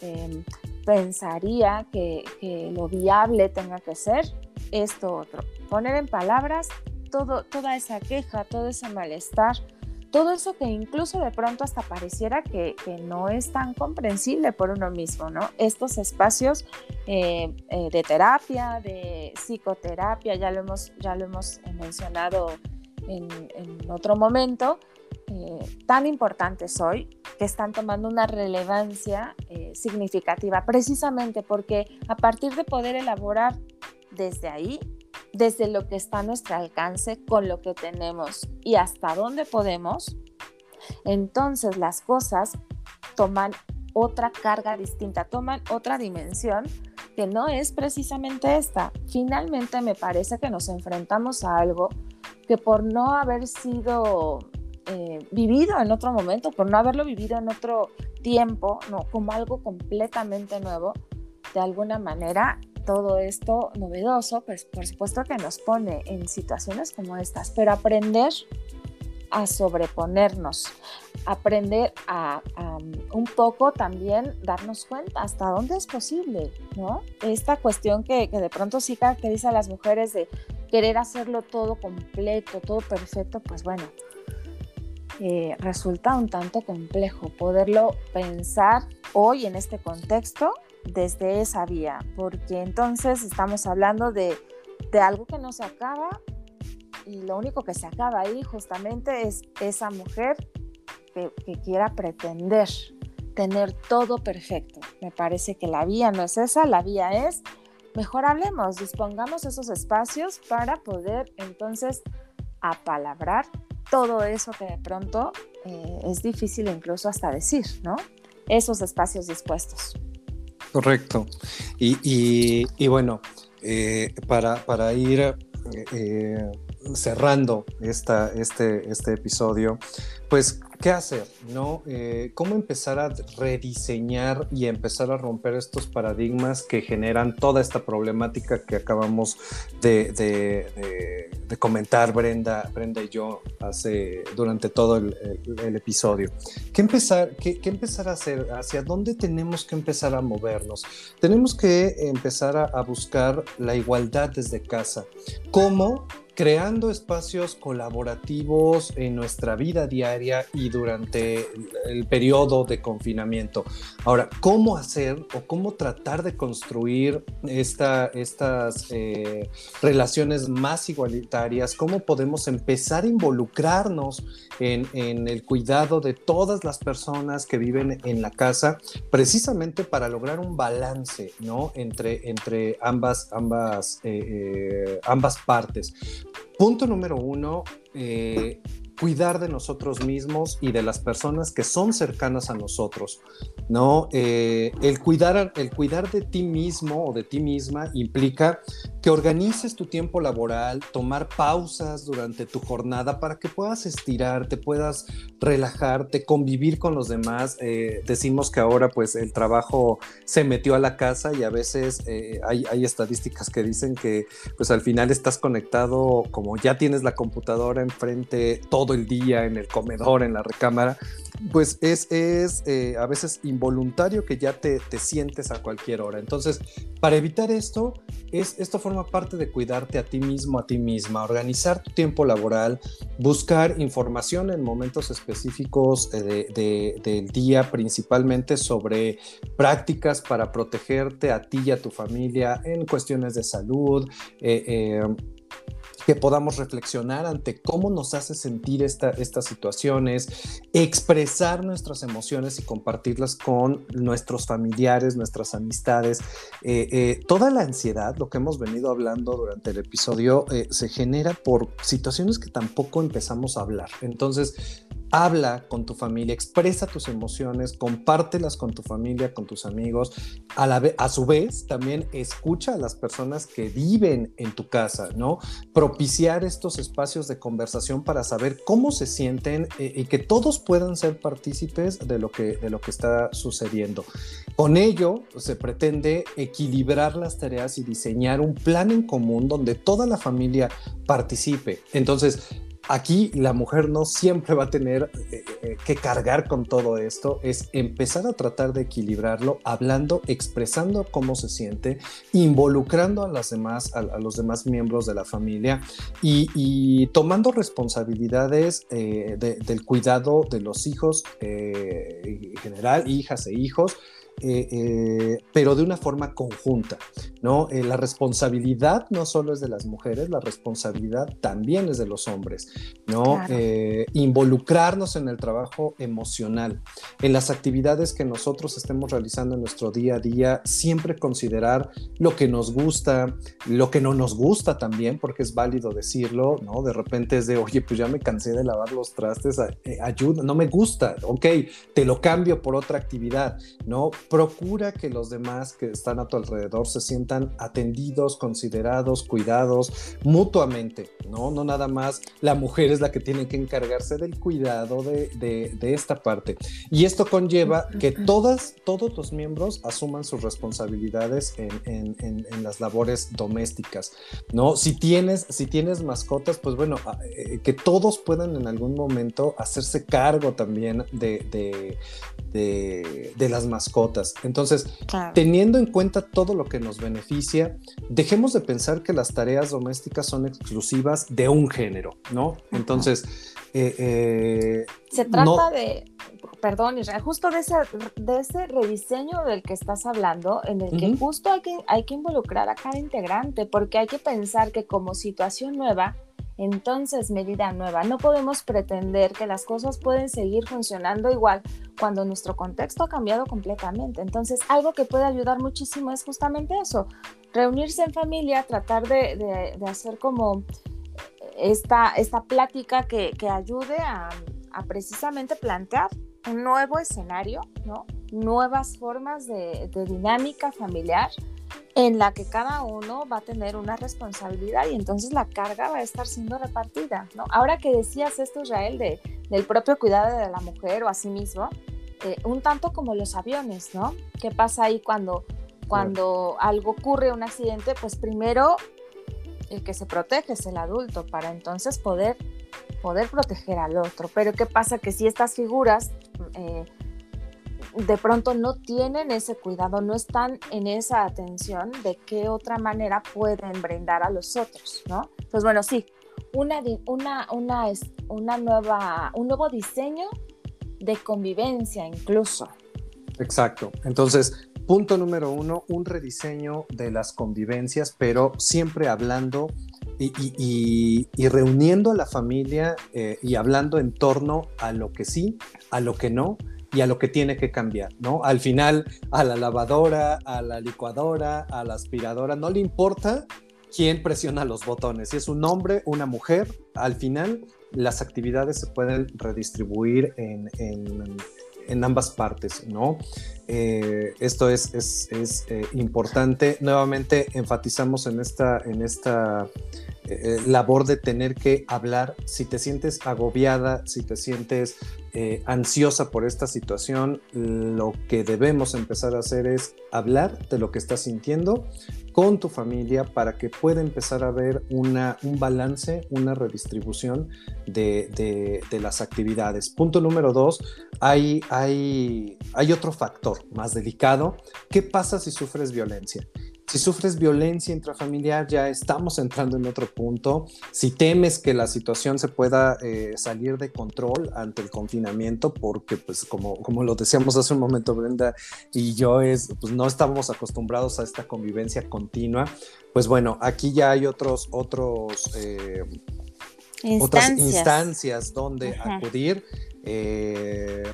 em, pensaría que, que, lo viable tenga que ser esto otro. Poner en palabras todo, toda esa queja, todo ese malestar, todo eso que incluso de pronto hasta pareciera que, no es tan comprensible por uno mismo, ¿no? Estos espacios eh, eh, de terapia, de psicoterapia, ya lo hemos, ya lo hemos mencionado en, otro momento, eh, tan importantes hoy, que están tomando una relevancia significativa, precisamente porque a partir de poder elaborar desde ahí, desde lo que está a nuestro alcance, con lo que tenemos y hasta dónde podemos, entonces las cosas toman otra carga distinta, toman otra dimensión que no es precisamente esta. Finalmente me parece que nos enfrentamos a algo que por no haber sido eh, vivido en otro momento, por no haberlo vivido en otro tiempo, como algo completamente nuevo, de alguna manera todo esto novedoso, pues por supuesto que nos pone en situaciones como estas, pero aprender a sobreponernos, aprender a, un poco también darnos cuenta hasta dónde es posible, ¿no? Esta cuestión que, de pronto sí caracteriza a las mujeres de querer hacerlo todo completo, todo perfecto, pues bueno, eh, resulta un tanto complejo poderlo pensar hoy en este contexto desde esa vía, porque entonces estamos hablando de, algo que no se acaba y lo único que se acaba ahí justamente es esa mujer que, quiera pretender tener todo perfecto. Me parece que la vía no es esa, la vía es, mejor hablemos, dispongamos esos espacios para poder entonces apalabrar todo eso que de pronto eh, es difícil incluso hasta decir, ¿no? Esos espacios dispuestos. Correcto. Y, bueno, eh, para, para, ir eh, cerrando esta, este, este episodio, pues ¿Qué hacer? ¿no? Eh, ¿Cómo empezar a rediseñar y empezar a romper estos paradigmas que generan toda esta problemática que acabamos de, comentar Brenda, Brenda y yo hace, durante todo el, episodio? ¿Qué empezar, qué, empezar a hacer? ¿Hacia dónde tenemos que empezar a movernos? Tenemos que empezar a, a buscar la igualdad desde casa. ¿Cómo? Creando espacios colaborativos en nuestra vida diaria y durante el periodo de confinamiento. Ahora, ¿cómo hacer o cómo tratar de construir esta, estas eh, relaciones más igualitarias? ¿Cómo podemos empezar a involucrarnos en, el cuidado de todas las personas que viven en la casa, precisamente para lograr un balance ¿no? entre, entre ambas, ambas, eh, eh, ambas partes? Punto número uno, eh, cuidar de nosotros mismos y de las personas que son cercanas a nosotros, ¿no? Eh, el, cuidar, el cuidar de ti mismo o de ti misma implica que organices tu tiempo laboral, tomar pausas durante tu jornada para que puedas estirarte, puedas relajarte, convivir con los demás. Eh, decimos que ahora pues el trabajo se metió a la casa y a veces eh, hay, hay, estadísticas que dicen que pues al final estás conectado como ya tienes la computadora enfrente todo el día en el comedor, en la recámara, pues es, es eh, a veces involuntario que ya te, te, sientes a cualquier hora. Entonces, para evitar esto, es, esto forma parte de cuidarte a ti mismo, a ti misma, organizar tu tiempo laboral, buscar información en momentos específicos eh, del día, principalmente sobre prácticas para protegerte a ti y a tu familia en cuestiones de salud. Eh, que podamos reflexionar ante cómo nos hace sentir esta, estas situaciones, expresar nuestras emociones y compartirlas con nuestros familiares, nuestras amistades. Eh, eh, toda la ansiedad, lo que hemos venido hablando durante el episodio, eh, se genera por situaciones que tampoco empezamos a hablar. Entonces, habla con tu familia, expresa tus emociones, compártelas con tu familia, con tus amigos. A, la a su vez, también escucha a las personas que viven en tu casa, ¿no? Propiciar estos espacios de conversación para saber cómo se sienten eh, y que todos puedan ser partícipes de lo que, de lo que está sucediendo. Con ello, se pretende equilibrar las tareas y diseñar un plan en común donde toda la familia participe. Entonces, Aquí la mujer no siempre va a tener eh, eh, que cargar con todo esto, es empezar a tratar de equilibrarlo, hablando, expresando cómo se siente, involucrando a, las demás, a, los demás miembros de la familia y, tomando responsabilidades eh, del cuidado de los hijos en general, hijas e hijos, eh, eh, pero de una forma conjunta, ¿no? Eh, la responsabilidad no solo es de las mujeres, la responsabilidad también es de los hombres, ¿no? involucrarnos en el trabajo emocional, en las actividades que nosotros estemos realizando en nuestro día a día, siempre considerar lo que nos gusta, lo que no nos gusta también, porque es válido decirlo, ¿no? De repente es de, oye, pues ya me cansé de lavar los trastes, ayuda, no me gusta, ok, te lo cambio por otra actividad, ¿no? Procura que los demás que están a tu alrededor se sientan atendidos, considerados, cuidados mutuamente, ¿no? No nada más la mujer es la que tiene que encargarse del cuidado de, esta parte. Y esto conlleva que todas, todos los miembros asuman sus responsabilidades en, las labores domésticas, ¿no? Si tienes, si tienes mascotas, pues bueno, eh, que todos puedan en algún momento hacerse cargo también de, de las mascotas entonces, teniendo en cuenta todo lo que nos beneficia, dejemos de pensar que las tareas domésticas son exclusivas de un género, ¿no? Entonces, eh, eh, se trata de, perdón, justo de ese, de ese rediseño del que estás hablando, en el que justo hay que, hay que involucrar a cada integrante, porque hay que pensar que como situación nueva, entonces medida nueva. No podemos pretender que las cosas pueden seguir funcionando igual cuando nuestro contexto ha cambiado completamente. Entonces, algo que puede ayudar muchísimo es justamente eso, reunirse en familia, tratar de, hacer como esta, esta plática que, ayude a, precisamente plantear un nuevo escenario, ¿no? Nuevas formas de, de dinámica familiar en la que cada uno va a tener una responsabilidad y entonces la carga va a estar siendo repartida, ¿no? Ahora que decías esto, Israel, de, del propio cuidado de la mujer o a sí mismo, eh, un tanto como los aviones, ¿no? ¿Qué pasa ahí cuando, cuando algo ocurre, un accidente? Pues primero el que se protege es el adulto para entonces poder, poder proteger al otro. Pero ¿qué pasa? Que si estas figuras... Eh, de pronto no tienen ese cuidado, no están en esa atención de qué otra manera pueden brindar a los otros, ¿no? Pues bueno, sí, una, una, una, una nueva, un nuevo diseño de convivencia incluso. Exacto. Entonces, punto número uno, un rediseño de las convivencias, pero siempre hablando y, reuniendo a la familia eh, y hablando en torno a lo que sí, a lo que no y a lo que tiene que cambiar, ¿no? Al final, a la lavadora, a la licuadora, a la aspiradora, no le importa quién presiona los botones, si es un hombre, una mujer, al final las actividades se pueden redistribuir en, ambas partes, ¿no? Eh, esto es, es, eh, importante. Nuevamente enfatizamos en esta, en esta eh, labor de tener que hablar. Si te sientes agobiada, si te sientes eh, ansiosa por esta situación, lo que debemos empezar a hacer es hablar de lo que estás sintiendo con tu familia para que pueda empezar a ver una, un balance, una redistribución de, las actividades. Punto número dos, hay, hay, hay otro factor más delicado. ¿Qué pasa si sufres violencia? Si sufres violencia intrafamiliar, ya estamos entrando en otro punto. Si temes que la situación se pueda eh, salir de control ante el confinamiento, porque pues como, como lo decíamos hace un momento Brenda y yo, es, pues no estamos acostumbrados a esta convivencia continua, pues bueno, aquí ya hay otros, otros, eh, otras instancias donde acudir. Eh,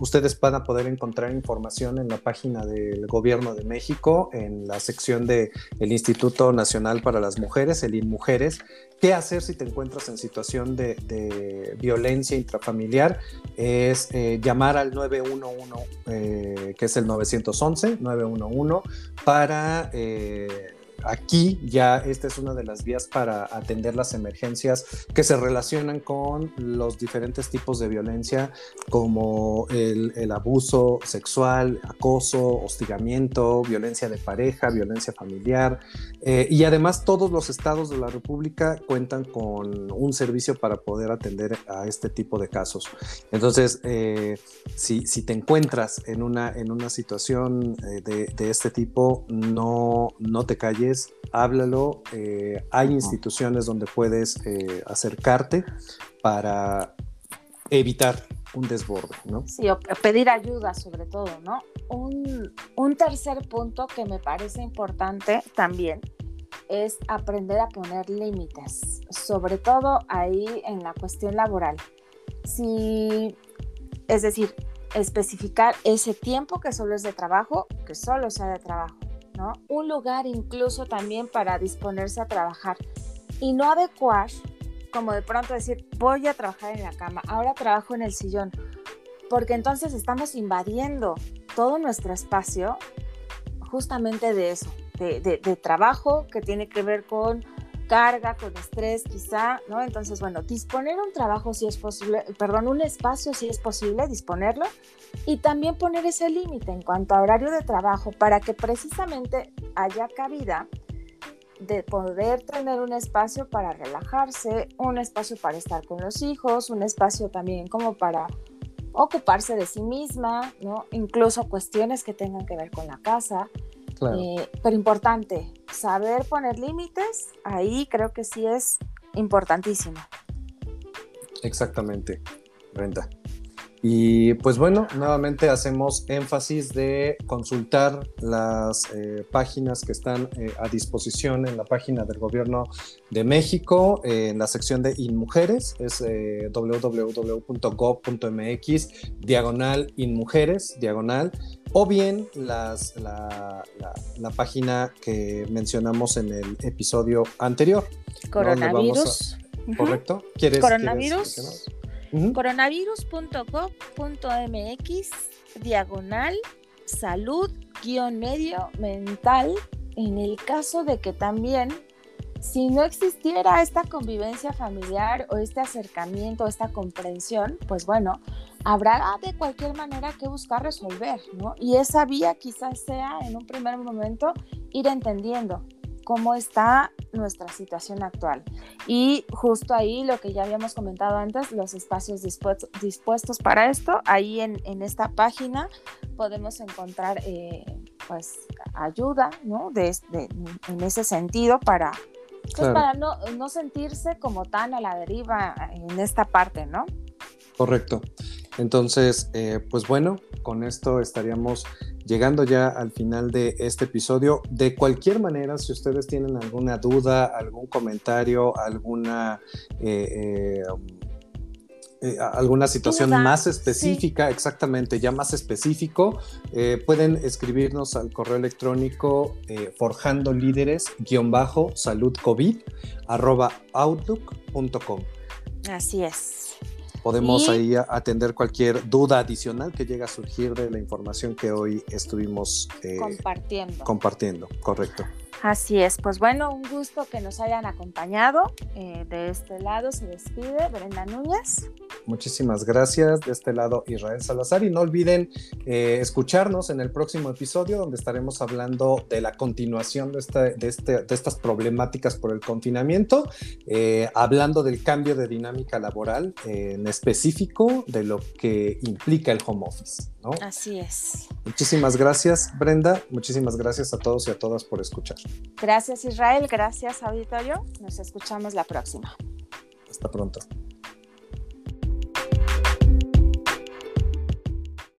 ustedes van a poder encontrar información en la página del Gobierno de México, en la sección del el Instituto Nacional para las Mujeres, el INMujeres. ¿Qué hacer si te encuentras en situación de, violencia intrafamiliar? Es eh, llamar al 911, eh, que es el 911, 911, para aquí ya esta es una de las vías para atender las emergencias que se relacionan con los diferentes tipos de violencia como el, abuso sexual, acoso, hostigamiento, violencia de pareja, violencia familiar eh, y además todos los estados de la República cuentan con un servicio para poder atender a este tipo de casos. Entonces, eh, si, te encuentras en una, en una situación eh, de, de, este tipo, no, no te calles háblalo. Eh, hay instituciones donde puedes eh, acercarte para evitar un desborde, ¿no? Sí, o pedir ayuda sobre todo, ¿no? Un, un tercer punto que me parece importante también es aprender a poner límites, sobre todo ahí en la cuestión laboral. Si, es decir, especificar ese tiempo que solo es de trabajo, que solo sea de trabajo un lugar incluso también para disponerse a trabajar y no adecuar, como de pronto decir, voy a trabajar en la cama, ahora trabajo en el sillón, porque entonces estamos invadiendo todo nuestro espacio justamente de eso, de trabajo que tiene que ver con carga, con estrés quizá, ¿no? Entonces, bueno, disponer un trabajo si es posible, perdón, un espacio si es posible, disponerlo y también poner ese límite en cuanto a horario de trabajo para que precisamente haya cabida de poder tener un espacio para relajarse, un espacio para estar con los hijos, un espacio también como para ocuparse de sí misma, ¿no? Incluso cuestiones que tengan que ver con la casa. Eh, pero importante, saber poner límites, ahí creo que sí es importantísimo. Exactamente, Brenda. Y pues bueno, nuevamente hacemos énfasis de consultar las eh, páginas que están eh, a disposición en la página del Gobierno de México, en la sección de InMujeres, es www.gov.mx, diagonal InMujeres, diagonal o bien las, la, página que mencionamos en el episodio anterior. Coronavirus. ¿Correcto? ¿Quieres? Coronavirus. Coronavirus.gov.mx diagonal salud guion medio mental en el caso de que también si no existiera esta convivencia familiar o este acercamiento, esta comprensión, pues bueno, habrá de cualquier manera que buscar resolver, ¿no? Y esa vía quizás sea en un primer momento ir entendiendo cómo está nuestra situación actual. Y justo ahí lo que ya habíamos comentado antes, los espacios dispuestos, para esto, ahí en, esta página podemos encontrar eh, pues ayuda, ¿no? De, en ese sentido para, pues, para no, no sentirse como tan a la deriva en esta parte, ¿no? Correcto. Entonces, eh, pues bueno, con esto estaríamos llegando ya al final de este episodio. De cualquier manera, si ustedes tienen alguna duda, algún comentario, alguna... Eh, eh, alguna situación más específica, exactamente, ya más específico, pueden escribirnos al correo electrónico forjando líderes salud covid outlook.com. Así es podemos ahí atender cualquier duda adicional que llegue a surgir de la información que hoy estuvimos eh, compartiendo. Compartiendo, correcto. Así es, pues bueno, un gusto que nos hayan acompañado. Eh, de este lado se despide Brenda Núñez. Muchísimas gracias. De este lado Israel Salazar. Y no olviden eh, escucharnos en el próximo episodio donde estaremos hablando de la continuación de, este, de estas problemáticas por el confinamiento, eh, hablando del cambio de dinámica laboral en específico de lo que implica el home office. Así es. Muchísimas gracias, Brenda. Muchísimas gracias a todos y a todas por escuchar. Gracias, Israel. Gracias, auditorio. Nos escuchamos la próxima. Hasta pronto.